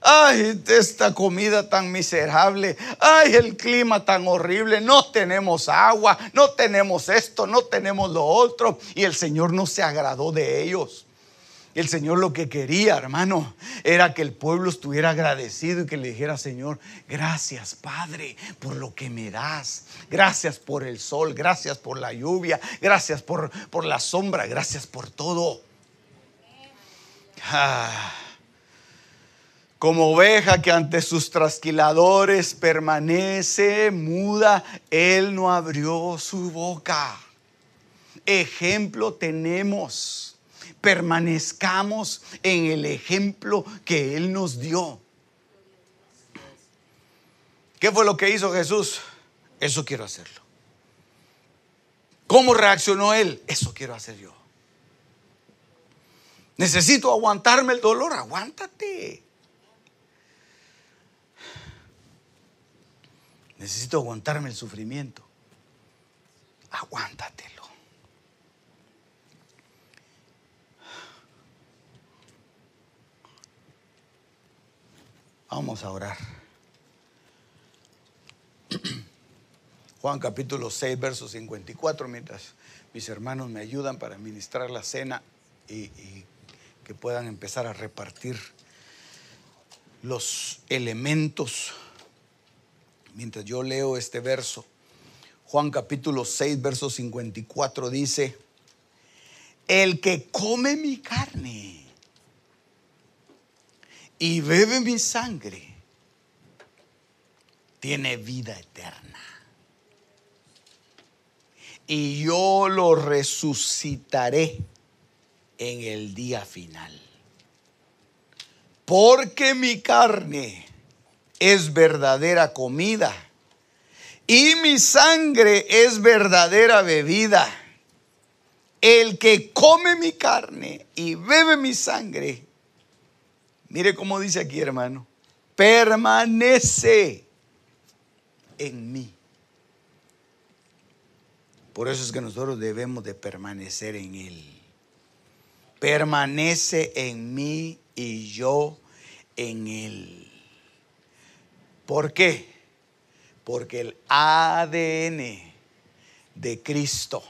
Ay, esta comida tan miserable. Ay, el clima tan horrible. No tenemos agua, no tenemos esto, no tenemos lo otro. Y el Señor no se agradó de ellos. El Señor lo que quería, hermano, era que el pueblo estuviera agradecido y que le dijera, Señor, gracias Padre por lo que me das. Gracias por el sol, gracias por la lluvia, gracias por, por la sombra, gracias por todo. Ah. Como oveja que ante sus trasquiladores permanece muda, Él no abrió su boca. Ejemplo tenemos. Permanezcamos en el ejemplo que Él nos dio. ¿Qué fue lo que hizo Jesús? Eso quiero hacerlo. ¿Cómo reaccionó Él? Eso quiero hacer yo. Necesito aguantarme el dolor. Aguántate. Necesito aguantarme el sufrimiento. Aguántatelo. Vamos a orar. Juan capítulo 6, verso 54, mientras mis hermanos me ayudan para ministrar la cena y, y que puedan empezar a repartir los elementos mientras yo leo este verso, Juan capítulo 6, verso 54 dice, el que come mi carne y bebe mi sangre, tiene vida eterna. Y yo lo resucitaré en el día final. Porque mi carne es verdadera comida y mi sangre es verdadera bebida. El que come mi carne y bebe mi sangre, mire cómo dice aquí hermano, permanece en mí. Por eso es que nosotros debemos de permanecer en Él. Permanece en mí y yo en Él. ¿Por qué? Porque el ADN de Cristo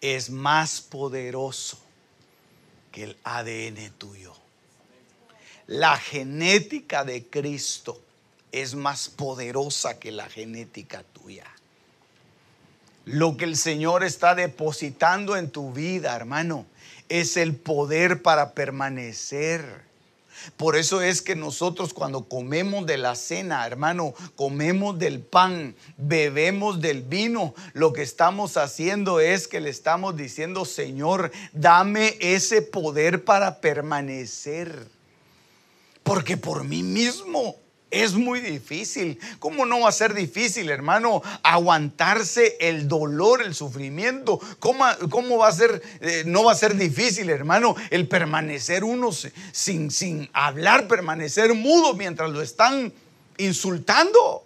es más poderoso que el ADN tuyo. La genética de Cristo es más poderosa que la genética tuya. Lo que el Señor está depositando en tu vida, hermano, es el poder para permanecer por eso es que nosotros cuando comemos de la cena, hermano, comemos del pan, bebemos del vino, lo que estamos haciendo es que le estamos diciendo, Señor, dame ese poder para permanecer. Porque por mí mismo es muy difícil. ¿Cómo no va a ser difícil, hermano, aguantarse el dolor, el sufrimiento? ¿Cómo, cómo va a ser, eh, no va a ser difícil, hermano, el permanecer uno sin, sin hablar, permanecer mudo mientras lo están insultando?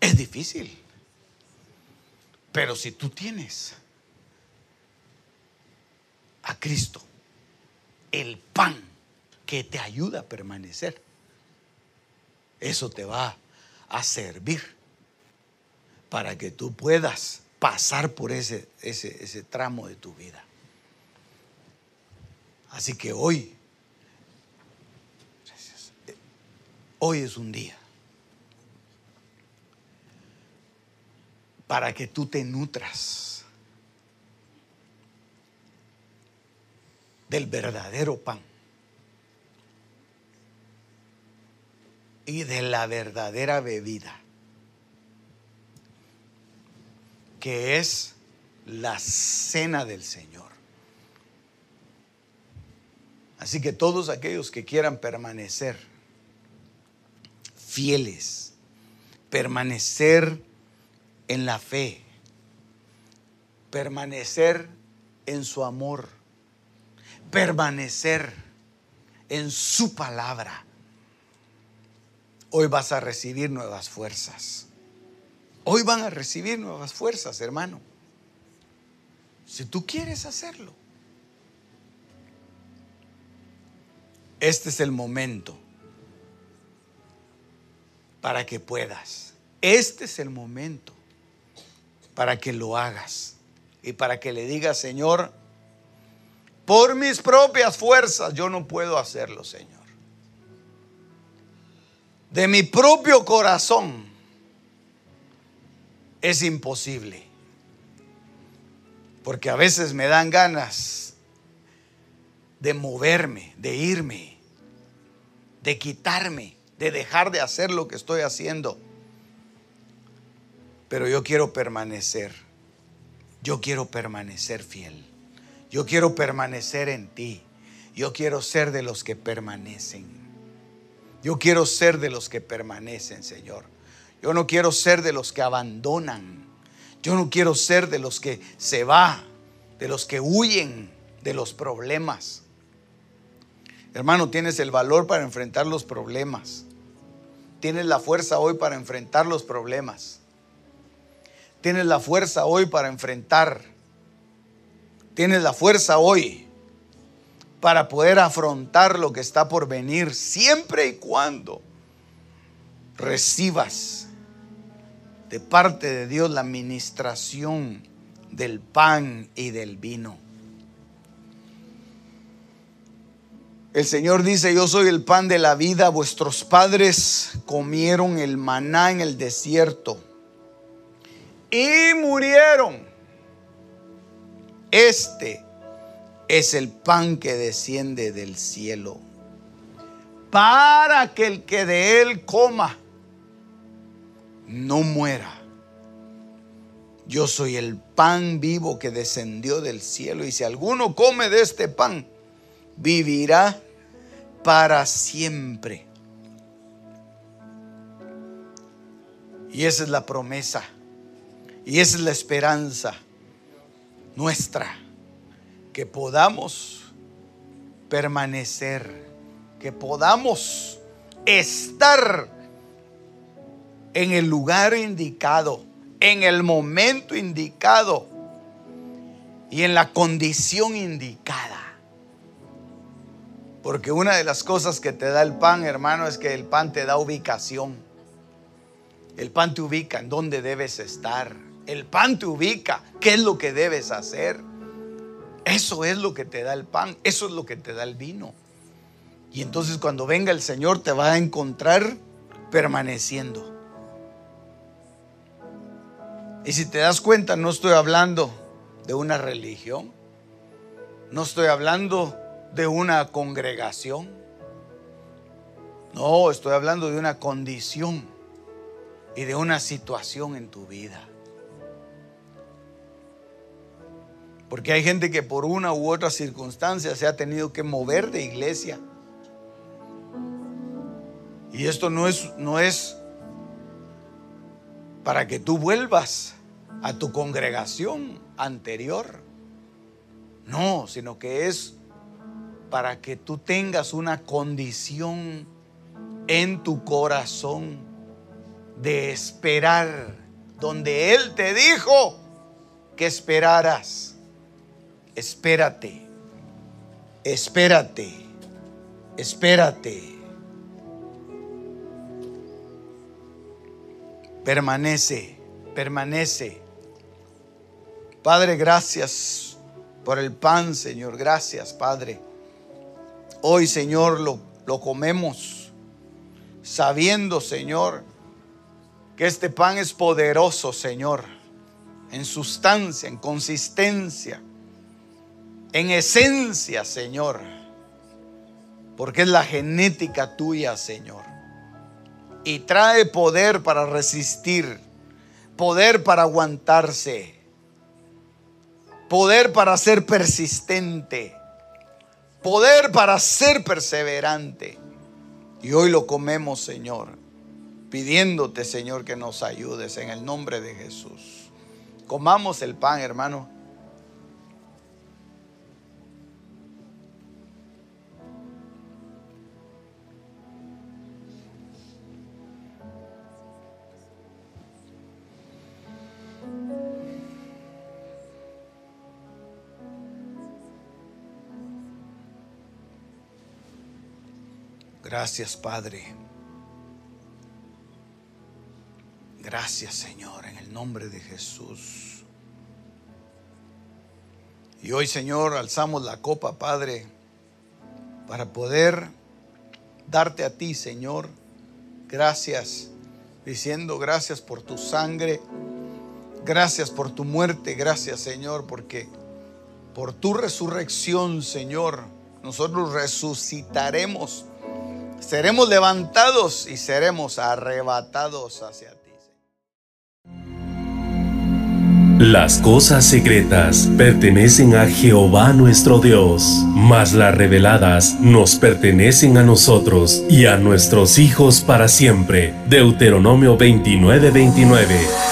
Es difícil. Pero si tú tienes a Cristo, el pan que te ayuda a permanecer. Eso te va a servir para que tú puedas pasar por ese, ese, ese tramo de tu vida. Así que hoy, hoy es un día para que tú te nutras del verdadero pan y de la verdadera bebida, que es la cena del Señor. Así que todos aquellos que quieran permanecer fieles, permanecer en la fe, permanecer en su amor, permanecer en su palabra, hoy vas a recibir nuevas fuerzas. Hoy van a recibir nuevas fuerzas, hermano. Si tú quieres hacerlo. Este es el momento para que puedas. Este es el momento para que lo hagas y para que le digas, Señor, por mis propias fuerzas yo no puedo hacerlo, Señor de mi propio corazón es imposible. Porque a veces me dan ganas de moverme, de irme, de quitarme, de dejar de hacer lo que estoy haciendo. Pero yo quiero permanecer. Yo quiero permanecer fiel. Yo quiero permanecer en ti. Yo quiero ser de los que permanecen. Yo quiero ser de los que permanecen, Señor. Yo no quiero ser de los que abandonan. Yo no quiero ser de los que se va, de los que huyen de los problemas. Hermano, tienes el valor para enfrentar los problemas. Tienes la fuerza hoy para enfrentar los problemas. Tienes la fuerza hoy para enfrentar. Tienes la fuerza hoy para poder afrontar lo que está por venir, siempre y cuando recibas de parte de Dios la administración del pan y del vino. El Señor dice, yo soy el pan de la vida, vuestros padres comieron el maná en el desierto y murieron. Este es el pan que desciende del cielo, para que el que de él coma no muera. Yo soy el pan vivo que descendió del cielo, y si alguno come de este pan, vivirá para siempre. Y esa es la promesa, y esa es la esperanza nuestra que podamos permanecer, que podamos estar en el lugar indicado, en el momento indicado y en la condición indicada. Porque una de las cosas que te da el pan, hermano, es que el pan te da ubicación. El pan te ubica en dónde debes estar. El pan te ubica qué es lo que debes hacer. Eso es lo que te da el pan. Eso es lo que te da el vino. Y entonces cuando venga el Señor te va a encontrar permaneciendo. Y si te das cuenta, no estoy hablando de una religión. No estoy hablando de una congregación. No, estoy hablando de una condición y de una situación en tu vida. Porque hay gente que por una u otra circunstancia se ha tenido que mover de iglesia. Y esto no es, no es para que tú vuelvas a tu congregación anterior. No, sino que es para que tú tengas una condición en tu corazón de esperar donde Él te dijo que esperaras. Espérate, espérate, espérate. Permanece, permanece. Padre, gracias por el pan, Señor. Gracias, Padre. Hoy, Señor, lo, lo comemos sabiendo, Señor, que este pan es poderoso, Señor, en sustancia, en consistencia, en esencia, Señor, porque es la genética tuya, Señor. Y trae poder para resistir, poder para aguantarse, poder para ser persistente poder para ser perseverante. Y hoy lo comemos, Señor, pidiéndote, Señor, que nos ayudes en el nombre de Jesús. Comamos el pan, hermano. Gracias, Padre. Gracias, Señor, en el nombre de Jesús. Y hoy, Señor, alzamos la copa, Padre, para poder darte a ti, Señor, gracias, diciendo gracias por tu sangre, gracias por tu muerte, gracias, Señor, porque por tu resurrección, Señor, nosotros resucitaremos seremos levantados y seremos arrebatados hacia ti. Las cosas secretas pertenecen a Jehová nuestro Dios, mas las reveladas nos pertenecen a nosotros y a nuestros hijos para siempre. Deuteronomio 29:29.